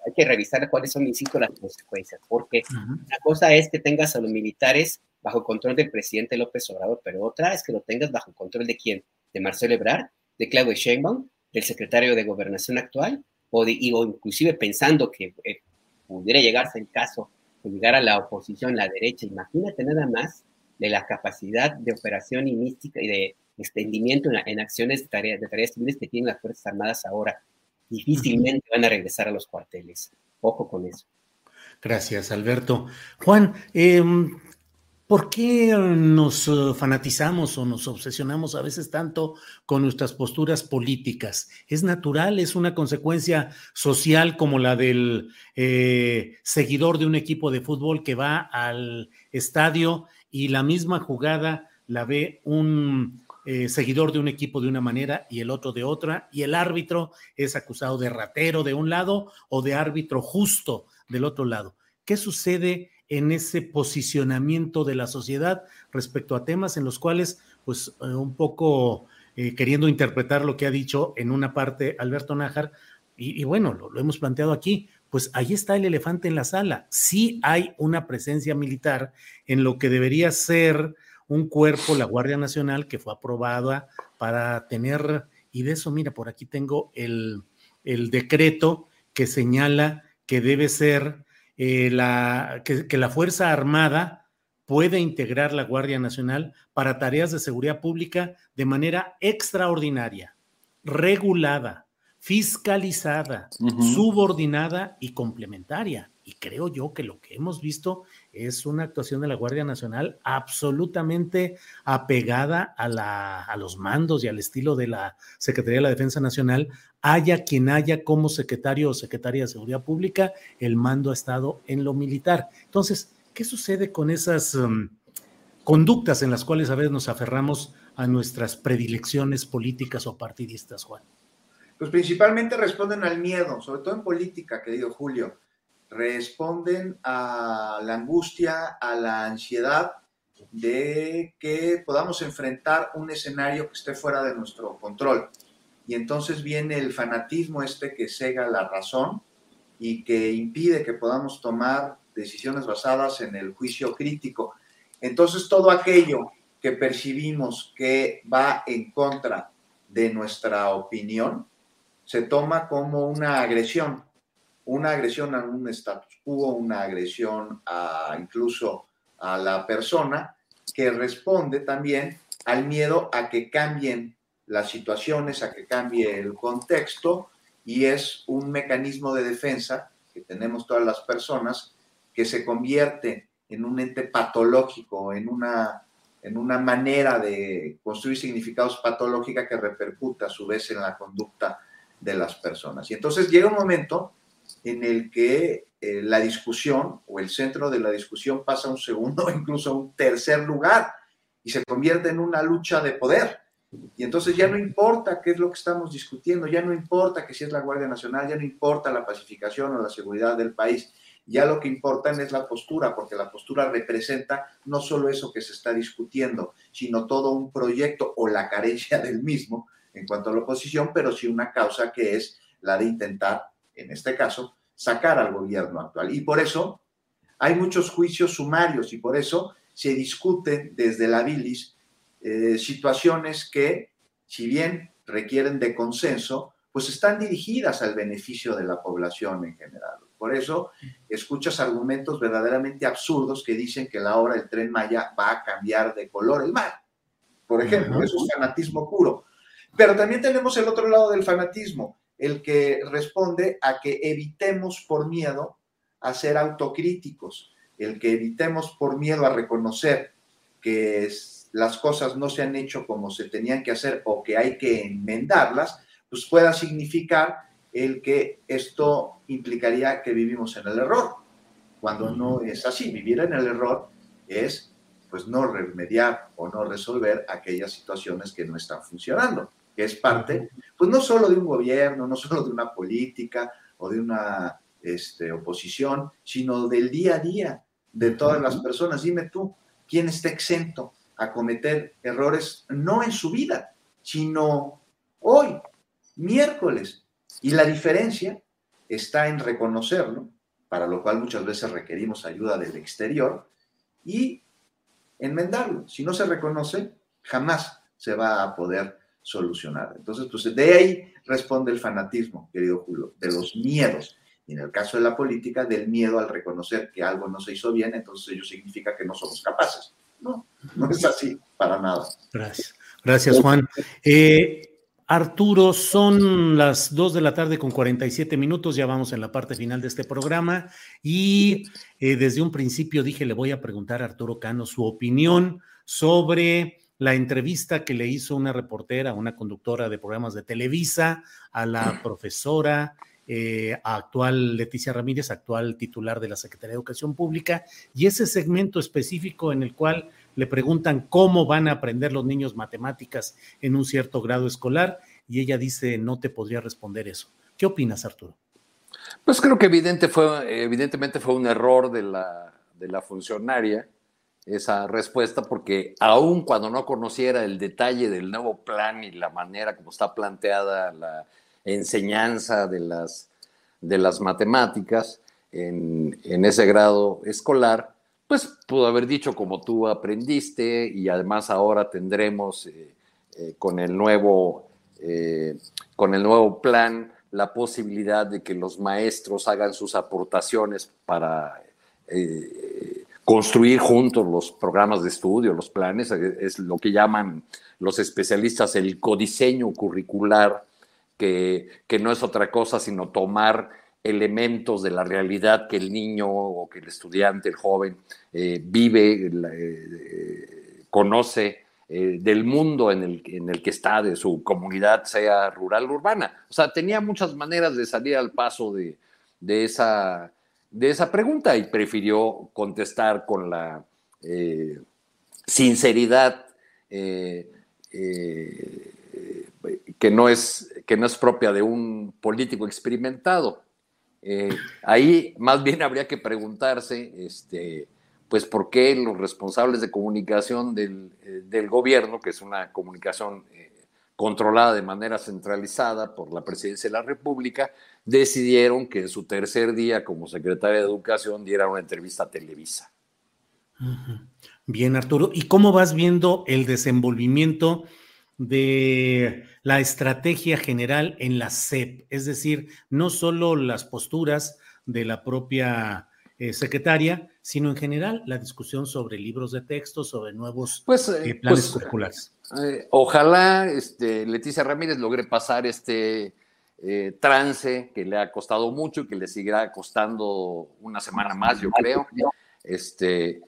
hay que revisar cuáles son, insisto, las consecuencias, porque una cosa es que tengas a los militares bajo control del presidente López Obrador, pero otra es que lo tengas bajo control de quién, de Marcelo Ebrard, de Claudio Sheinbaum, del secretario de Gobernación actual, o, de, o inclusive pensando que eh, pudiera llegarse el caso de llegar a la oposición, la derecha, imagínate nada más de la capacidad de operación y mística y de extendimiento en, acciones de, tareas de tareas civiles que tienen las Fuerzas Armadas ahora difícilmente van a regresar a los cuarteles. Ojo con eso. Gracias, Alberto. Juan, em, ¿por qué nos eh, fanatizamos o nos obsesionamos a veces tanto con nuestras posturas políticas? Es natural, es una consecuencia social como la del eh, seguidor de un equipo de fútbol que va al estadio y la misma jugada la ve un eh, seguidor de un equipo de una manera y el otro de otra, y el árbitro es acusado de ratero de un lado o de árbitro justo del otro lado. ¿Qué sucede en ese posicionamiento de la sociedad respecto a temas en los cuales, pues, eh, un poco eh, queriendo interpretar lo que ha dicho en una parte Alberto Nájar, y, bueno, lo, lo hemos planteado aquí, pues ahí está el elefante en la sala. Sí hay una presencia militar en lo que debería ser un cuerpo, la Guardia Nacional, que fue aprobada para tener, y de eso, mira, por aquí tengo el, decreto que señala que debe ser eh, la, que, que la Fuerza Armada puede integrar la Guardia Nacional para tareas de seguridad pública de manera extraordinaria, regulada, fiscalizada, subordinada y complementaria. Y creo yo que lo que hemos visto es una actuación de la Guardia Nacional absolutamente apegada a, la, a los mandos y al estilo de la Secretaría de la Defensa Nacional, haya quien haya como secretario o secretaria de Seguridad Pública, el mando ha estado en lo militar. Entonces, ¿qué sucede con esas um, conductas en las cuales a veces nos aferramos a nuestras predilecciones políticas o partidistas, Juan? Pues principalmente responden al miedo, sobre todo en política, querido Julio responden a la angustia, a la ansiedad de que podamos enfrentar un escenario que esté fuera de nuestro control. Y entonces viene el fanatismo este que cega la razón y que impide que podamos tomar decisiones basadas en el juicio crítico. Entonces, todo aquello que percibimos que va en contra de nuestra opinión se toma como una agresión, una agresión a un status quo, una agresión a, incluso a la persona que responde también al miedo a que cambien las situaciones, a que cambie el contexto y es un mecanismo de defensa que tenemos todas las personas que se convierte en un ente patológico, en una, en una manera de construir significados patológica que repercuta a su vez en la conducta de las personas. Y entonces llega un momento en el que eh, la discusión o el centro de la discusión pasa a un segundo, incluso a un tercer lugar y se convierte en una lucha de poder. Y entonces ya no importa qué es lo que estamos discutiendo, ya no importa que si es la Guardia Nacional, ya no importa la pacificación o la seguridad del país, ya lo que importa es la postura, porque la postura representa no solo eso que se está discutiendo, sino todo un proyecto o la carencia del mismo en cuanto a la oposición, pero sí una causa que es la de intentar, en este caso, sacar al gobierno actual. Y por eso hay muchos juicios sumarios y por eso se discuten desde la bilis eh, situaciones que, si bien requieren de consenso, pues están dirigidas al beneficio de la población en general. Por eso escuchas argumentos verdaderamente absurdos que dicen que la obra del tren Maya va a cambiar de color el mar. Por ejemplo, eso es fanatismo puro. Pero también tenemos el otro lado del fanatismo, el que responde a que evitemos por miedo a ser autocríticos, el que evitemos por miedo a reconocer que las cosas no se han hecho como se tenían que hacer o que hay que enmendarlas, pues pueda significar el que esto implicaría que vivimos en el error, cuando no es así. Vivir en el error es pues no remediar o no resolver aquellas situaciones que no están funcionando, que es parte, pues no solo de un gobierno, no solo de una política o de una este, oposición, sino del día a día de todas las personas. Dime tú, ¿quién está exento a cometer errores no en su vida, sino hoy, miércoles? Y la diferencia está en reconocerlo, para lo cual muchas veces requerimos ayuda del exterior, y enmendarlo. Si no se reconoce, jamás se va a poder solucionar. Entonces, pues de ahí responde el fanatismo, querido Julio, de los miedos. Y en el caso de la política, del miedo al reconocer que algo no se hizo bien, entonces ello significa que no somos capaces. No, no es así, para nada. Gracias. Gracias, Juan. Eh, Arturo, son las 2 de la tarde con 47 minutos, ya vamos en la parte final de este programa y eh, desde un principio dije, le voy a preguntar a Arturo Cano su opinión sobre la entrevista que le hizo una reportera, una conductora de programas de Televisa a la profesora eh, actual Leticia Ramírez, actual titular de la Secretaría de Educación Pública, y ese segmento específico en el cual le preguntan cómo van a aprender los niños matemáticas en un cierto grado escolar y ella dice, no te podría responder eso. ¿Qué opinas, Arturo? Pues creo que evidente fue, evidentemente fue un error de la, de la funcionaria esa respuesta, porque aun cuando no conociera el detalle del nuevo plan y la manera como está planteada la enseñanza de las, de las matemáticas en, en ese grado escolar, pues pudo haber dicho como tú aprendiste y además ahora tendremos eh, eh, con, el nuevo, eh, con el nuevo plan la posibilidad de que los maestros hagan sus aportaciones para construir juntos los programas de estudio, los planes, es lo que llaman los especialistas el codiseño curricular, que, que no es otra cosa sino tomar elementos de la realidad que el niño o que el estudiante, el joven, eh, vive, eh, conoce eh, del mundo en el, en el, que está, de su comunidad, sea rural o urbana. O sea, tenía muchas maneras de salir al paso de, de, esa, de esa pregunta y prefirió contestar con la sinceridad que, no es, que no es propia de un político experimentado. Eh, ahí más bien habría que preguntarse, este, pues, por qué los responsables de comunicación del, eh, gobierno, que es una comunicación eh, controlada de manera centralizada por la presidencia de la República, decidieron que en su tercer día como secretaria de Educación diera una entrevista a Televisa. Bien, Arturo. ¿Y cómo vas viendo el desenvolvimiento de la estrategia general en la SEP? Es decir, no solo las posturas de la propia eh, secretaria, sino en general la discusión sobre libros de texto, sobre nuevos pues, eh, eh, planes pues, curriculares. ojalá este, Leticia Ramírez logre pasar este trance que le ha costado mucho y que le seguirá costando una semana más, yo creo, este,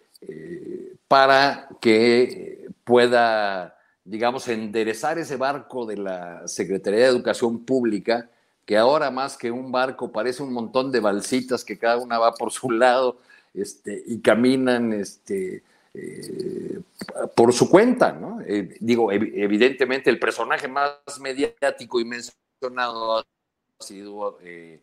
para que pueda, digamos, enderezar ese barco de la Secretaría de Educación Pública que ahora más que un barco parece un montón de balsitas que cada una va por su lado este, y caminan este, eh, por su cuenta. ¿no? Eh, digo, evidentemente el personaje más mediático y mencionado ha sido eh,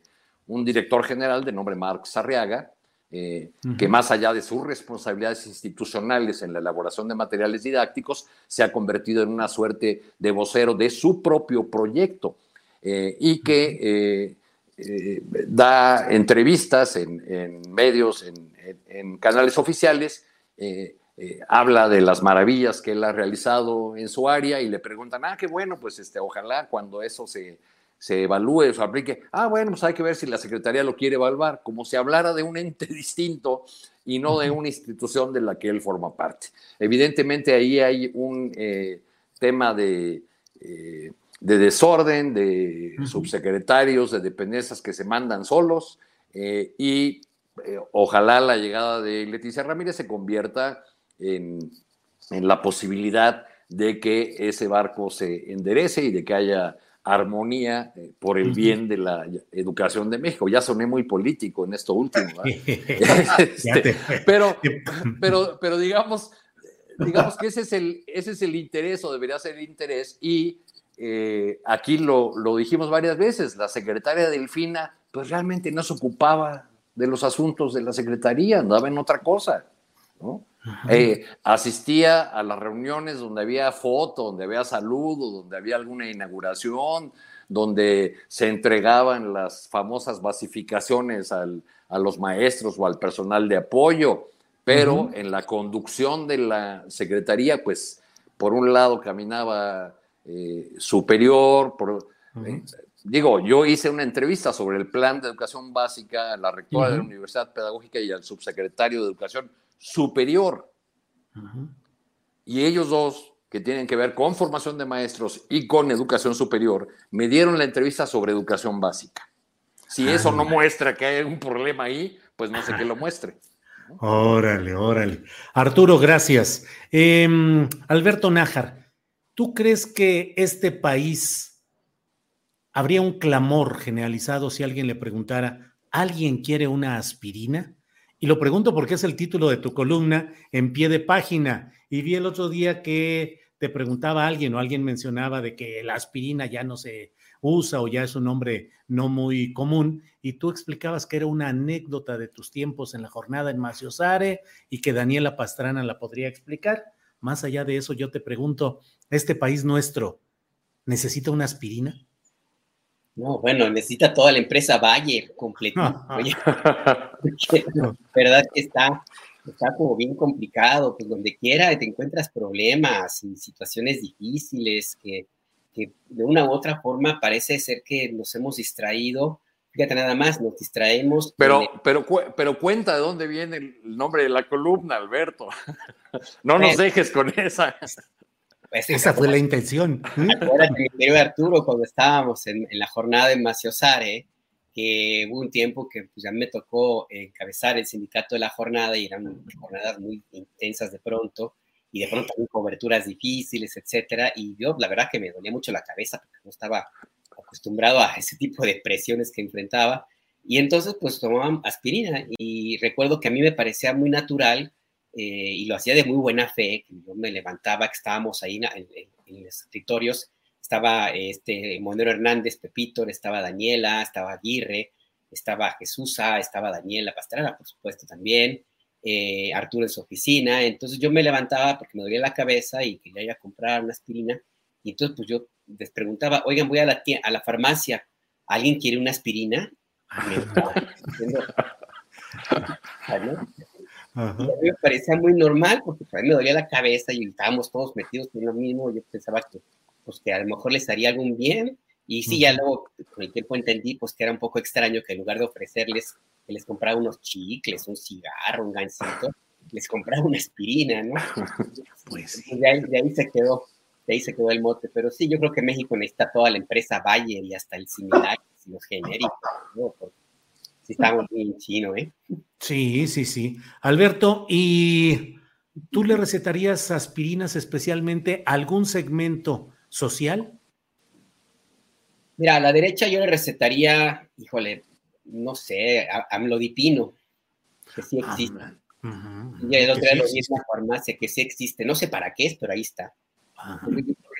un director general de nombre Marc Sarriaga, que más allá de sus responsabilidades institucionales en la elaboración de materiales didácticos, se ha convertido en una suerte de vocero de su propio proyecto. Eh, y que eh, eh, da entrevistas en, medios, en, canales oficiales, habla de las maravillas que él ha realizado en su área y le preguntan, ah, qué bueno, pues este, ojalá cuando eso se, se evalúe se aplique, ah, bueno, pues hay que ver si la Secretaría lo quiere evaluar, como si hablara de un ente distinto y no de una institución de la que él forma parte. Evidentemente ahí hay un tema de de desorden, de subsecretarios, de dependencias que se mandan solos eh, y eh, ojalá la llegada de Leticia Ramírez se convierta en, la posibilidad de que ese barco se enderece y de que haya armonía eh, por el bien de la educación de México. Ya soné muy político en esto último. Este, pero, pero, pero digamos, digamos que ese es, el, ese es el interés o debería ser el interés y eh, aquí lo, dijimos varias veces, la secretaria Delfina, pues realmente no se ocupaba de los asuntos de la secretaría, andaba en otra cosa, eh, asistía a las reuniones donde había foto, donde había saludo, donde había alguna inauguración, donde se entregaban las famosas basificaciones a los maestros o al personal de apoyo, pero en la conducción de la secretaría, pues por un lado caminaba eh, superior. Por, eh, digo, yo hice una entrevista sobre el plan de educación básica a la rectora de la Universidad Pedagógica y al subsecretario de Educación Superior. Y ellos dos, que tienen que ver con formación de maestros y con educación superior, me dieron la entrevista sobre educación básica. Si eso no muestra que hay un problema ahí, pues no sé qué lo muestre. Órale, órale. Arturo, gracias. Em, Alberto Nájar, ¿Tú crees que este país habría un clamor generalizado si alguien le preguntara, ¿alguien quiere una aspirina? Y lo pregunto porque es el título de tu columna en pie de página. Y vi el otro día que te preguntaba alguien o alguien mencionaba de que la aspirina ya no se usa o ya es un nombre no muy común. Y tú explicabas que era una anécdota de tus tiempos en la jornada en Maciosare y que Daniela Pastrana la podría explicar. Más allá de eso, yo te pregunto, ¿este país nuestro necesita una aspirina? No, bueno, necesita toda la empresa Bayer completita. verdad que está, está como bien complicado, pues donde quiera te encuentras problemas y situaciones difíciles que, que de una u otra forma parece ser que nos hemos distraído Fíjate nada más, nos distraemos. Pero, pero, pero cuenta de dónde viene el nombre de la columna, Alberto. no nos dejes con esa. Pues, esa fue la intención. Acuérdate, mi Arturo, cuando estábamos en, la jornada de Maciosare, que hubo un tiempo que pues, ya me tocó encabezar el sindicato de la jornada y eran jornadas muy intensas de pronto y de pronto también coberturas difíciles, etcétera. Y yo, la verdad que me dolía mucho la cabeza porque no estaba acostumbrado a ese tipo de presiones que enfrentaba. Y entonces, pues tomaban aspirina. Y recuerdo que a mí me parecía muy natural eh, y lo hacía de muy buena fe, yo me levantaba, que estábamos ahí en, los escritorios, estaba este Monero Hernández, Pepito, estaba Daniela, estaba Aguirre, estaba Jesusa, estaba Daniela Pastrana, por supuesto, también, eh, Arturo en su oficina. Entonces yo me levantaba porque me dolía la cabeza y quería ir a comprar una aspirina. Y entonces, pues yo les preguntaba, oigan, voy a la, a la farmacia, ¿alguien quiere una aspirina? me parecía muy normal porque a mí me dolía la cabeza y estábamos todos metidos en lo mismo. Yo pensaba que, pues, que a lo mejor les haría algún bien. Y sí, ya luego con el tiempo entendí pues, que era un poco extraño que en lugar de ofrecerles que les comprara unos chicles, un cigarro, un gancito, les compraba una aspirina, ¿no? Pues de, ahí, de, ahí, se quedó, de ahí se quedó el mote. Pero sí, yo creo que México necesita toda la empresa Bayer y hasta el similar, los genéricos, ¿no? sí estamos bien chino, ¿eh? Sí, sí, sí. Alberto, ¿y tú le recetarías aspirinas especialmente a algún segmento social? Mira, a la derecha yo le recetaría, híjole, no sé, amlodipino, que sí existe. y el otro lo mismo farmacia, que sí existe. No sé para qué es, pero ahí está.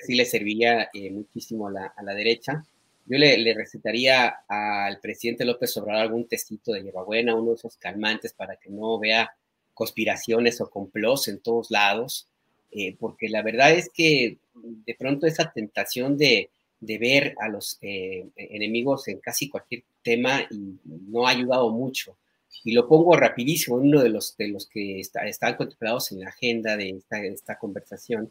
Sí le serviría eh, muchísimo a la, a la derecha yo le, recetaría al presidente López Obrador algún tecito de hierbabuena, uno de esos calmantes para que no vea conspiraciones o complots en todos lados, eh, porque la verdad es que de pronto esa tentación de, ver a los eh, enemigos en casi cualquier tema no ha ayudado mucho. Y lo pongo rapidísimo, uno de los, de los que están contemplados en la agenda de esta, esta conversación,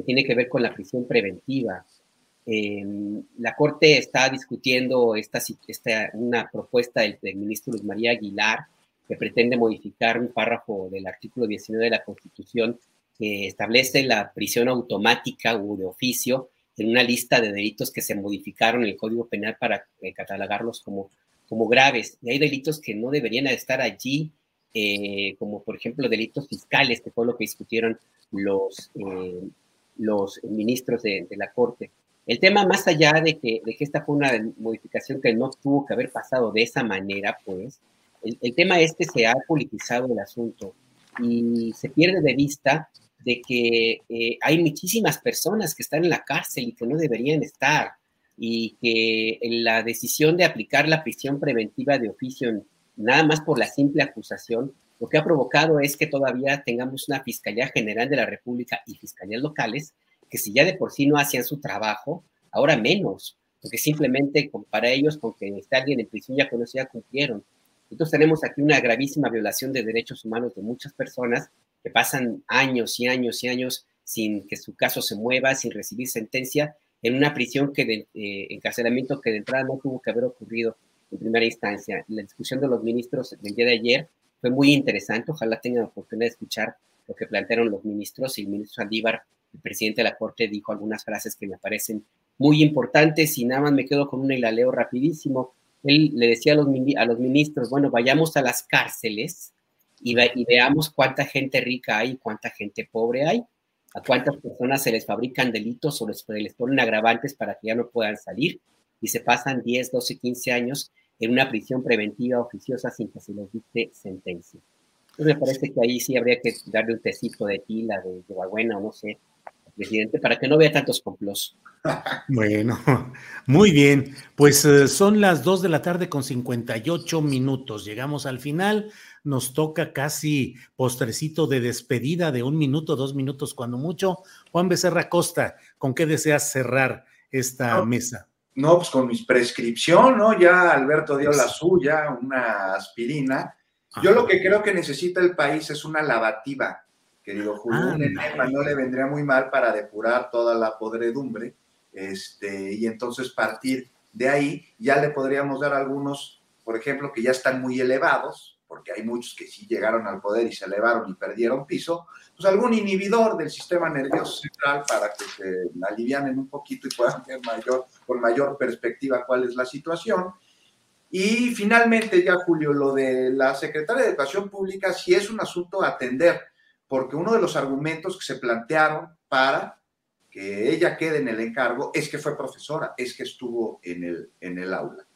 que tiene que ver con la prisión preventiva. Em, la Corte está discutiendo esta, una propuesta del, ministro Luis María Aguilar que pretende modificar un párrafo del artículo 19 de la Constitución que establece la prisión automática o de oficio en una lista de delitos que se modificaron en el Código Penal para eh, catalogarlos como, como graves. Y hay delitos que no deberían estar allí, eh, como por ejemplo delitos fiscales, que fue lo que discutieron los, eh, los ministros de la Corte. El tema, más allá de que, de que esta fue una modificación que no tuvo que haber pasado de esa manera, pues, el, tema es que se ha politizado el asunto y se pierde de vista de que eh, hay muchísimas personas que están en la cárcel y que no deberían estar y que la decisión de aplicar la prisión preventiva de oficio nada más por la simple acusación, lo que ha provocado es que todavía tengamos una Fiscalía General de la República y fiscalías locales que si ya de por sí no hacían su trabajo, ahora menos, porque simplemente para ellos, con que esté alguien en prisión ya con ya cumplieron. Entonces tenemos aquí una gravísima violación de derechos humanos de muchas personas que pasan años y años y años sin que su caso se mueva, sin recibir sentencia, en una prisión que de eh, encarcelamiento que de entrada no tuvo que haber ocurrido en primera instancia. La discusión de los ministros del día de ayer fue muy interesante, ojalá tengan la oportunidad de escuchar lo que plantearon los ministros. Y el ministro Andívar el presidente de la Corte dijo algunas frases que me parecen muy importantes. Y nada más me quedo con una y la leo rapidísimo. Él le decía a los, a los ministros, bueno, vayamos a las cárceles y, y veamos cuánta gente rica hay y cuánta gente pobre hay, a cuántas personas se les fabrican delitos o les, les ponen agravantes para que ya no puedan salir y se pasan 10, 12, 15 años en una prisión preventiva oficiosa sin que se les dicte sentencia. Entonces me parece que ahí sí habría que darle un tecito de tila, de, de buena o no sé, presidente, para que no vea tantos complos. Bueno, muy bien. Pues eh, son las 2 de la tarde con 58 minutos. Llegamos al final. Nos toca casi postrecito de despedida de un minuto, dos minutos, cuando mucho. Juan Becerra Costa, ¿con qué deseas cerrar esta mesa? No, pues con mi prescripción, ¿no? Ya Alberto dio la suya, una aspirina. Yo lo que creo que necesita el país es una lavativa querido Julio, un enema no le vendría muy mal para depurar toda la podredumbre, este, y entonces partir de ahí, ya le podríamos dar algunos, por ejemplo, que ya están muy elevados, porque hay muchos que sí llegaron al poder y se elevaron y perdieron piso, pues algún inhibidor del sistema nervioso central para que se alivianen un poquito y puedan ver mayor, con mayor perspectiva cuál es la situación. Y finalmente, ya Julio, lo de la secretaria de Educación Pública sí es un asunto a atender porque uno de los argumentos que se plantearon para que ella quede en el encargo es que fue profesora, es que estuvo en el, en el aula.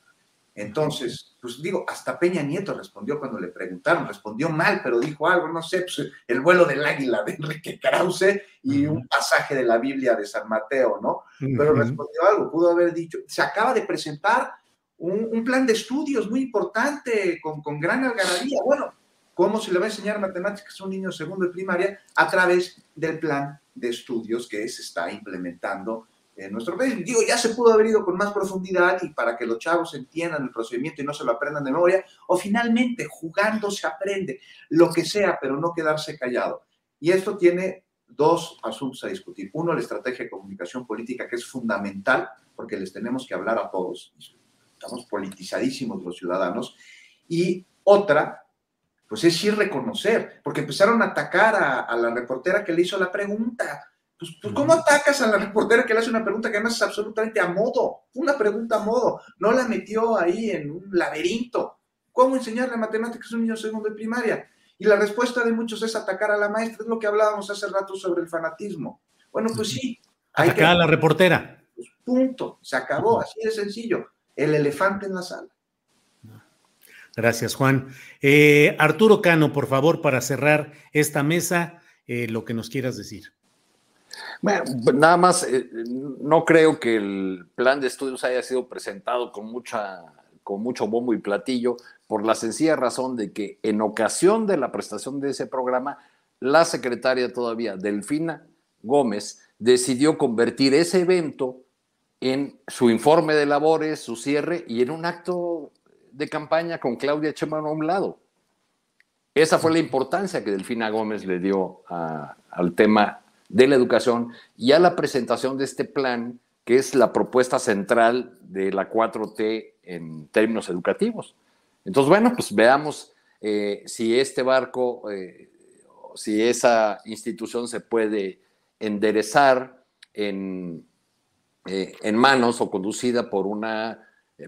Entonces, pues digo, hasta Peña Nieto respondió cuando le preguntaron, respondió mal, pero dijo algo, no sé, pues el vuelo del águila de Enrique Krause y un pasaje de la Biblia de San Mateo, ¿no? Pero respondió algo, pudo haber dicho, se acaba de presentar un, plan de estudios muy importante, con, con gran algarabía. Bueno, ¿Cómo se le va a enseñar matemáticas a un niño segundo de primaria? A través del plan de estudios que se está implementando en nuestro país. Digo, ya se pudo haber ido con más profundidad y para que los chavos entiendan el procedimiento y no se lo aprendan de memoria, o finalmente jugando se aprende, lo que sea, pero no quedarse callado. Y esto tiene dos asuntos a discutir. Uno, la estrategia de comunicación política, que es fundamental, porque les tenemos que hablar a todos. Estamos politizadísimos los ciudadanos. Y otra, pues es ir reconocer, porque empezaron a atacar a, a la reportera que le hizo la pregunta pues, pues, ¿cómo atacas a la reportera que le hace una pregunta que además es absolutamente a modo? Una pregunta a modo. No la metió ahí en un laberinto. ¿Cómo enseñarle matemáticas a un niño segundo de primaria? Y la respuesta de muchos es atacar a la maestra. Es lo que hablábamos hace rato sobre el fanatismo. Bueno, pues sí. Atacar a la reportera. Pues, punto. Se acabó. Así de sencillo. El elefante en la sala. Gracias, Juan. Eh, Arturo Cano, por favor, para cerrar esta mesa, eh, lo que nos quieras decir. Bueno, nada más, eh, no creo que el plan de estudios haya sido presentado con, mucha, con mucho bombo y platillo, por la sencilla razón de que en ocasión de la prestación de ese programa, la secretaria todavía, Delfina Gómez, decidió convertir ese evento en su informe de labores, su cierre y en un acto de campaña con Claudia Sheinbaum a un lado. Esa fue la importancia que Delfina Gómez le dio al tema de la educación y a la presentación de este plan, que es la propuesta central de la 4T en términos educativos. Entonces, bueno, pues veamos eh, si este barco, eh, si esa institución se puede enderezar en, eh, en manos o conducida por una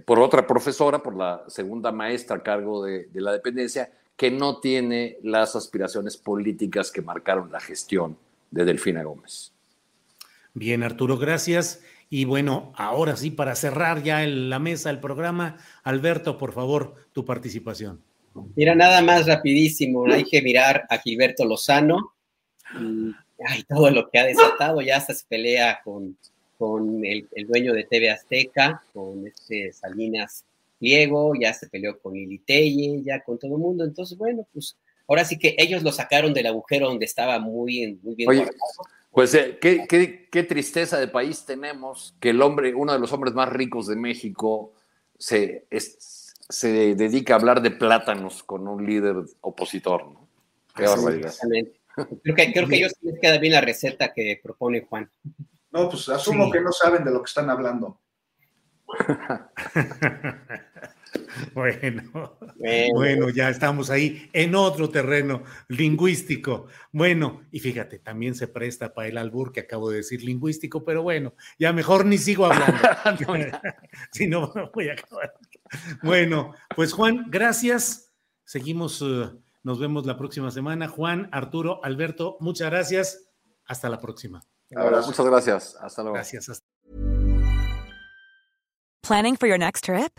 por otra profesora, por la segunda maestra a cargo de, de la dependencia, que no tiene las aspiraciones políticas que marcaron la gestión de Delfina Gómez. Bien, Arturo, gracias. Y bueno, ahora sí, para cerrar ya la mesa, el programa, Alberto, por favor, tu participación. Mira, nada más rapidísimo, hay que mirar a Gilberto Lozano y ay, todo lo que ha desatado, ya hasta se pelea con, con el, dueño de TV Azteca, con este Salinas Diego, ya se peleó con Lili Telle, ya con todo el mundo, entonces bueno, pues ahora sí que ellos lo sacaron del agujero donde estaba muy, muy bien. Oye, pues eh, qué, qué, qué, tristeza de país tenemos que el hombre, uno de los hombres más ricos de México, se, se dedica a hablar de plátanos con un líder opositor. ¿no? Qué barbaridad. Creo que, creo que ellos les queda bien la receta que propone Juan. No, pues asumo que no saben de lo que están hablando. Bueno, bueno, ya estamos ahí en otro terreno lingüístico. Bueno, y fíjate, también se presta para el albur que acabo de decir lingüístico, pero bueno, ya mejor ni sigo hablando. si no, voy a acabar. Bueno, pues Juan, gracias. Seguimos, eh, nos vemos la próxima semana. Juan, Arturo, Alberto, muchas gracias. Hasta la próxima. Muchas gracias. Hasta luego. Gracias. Planning for your next trip?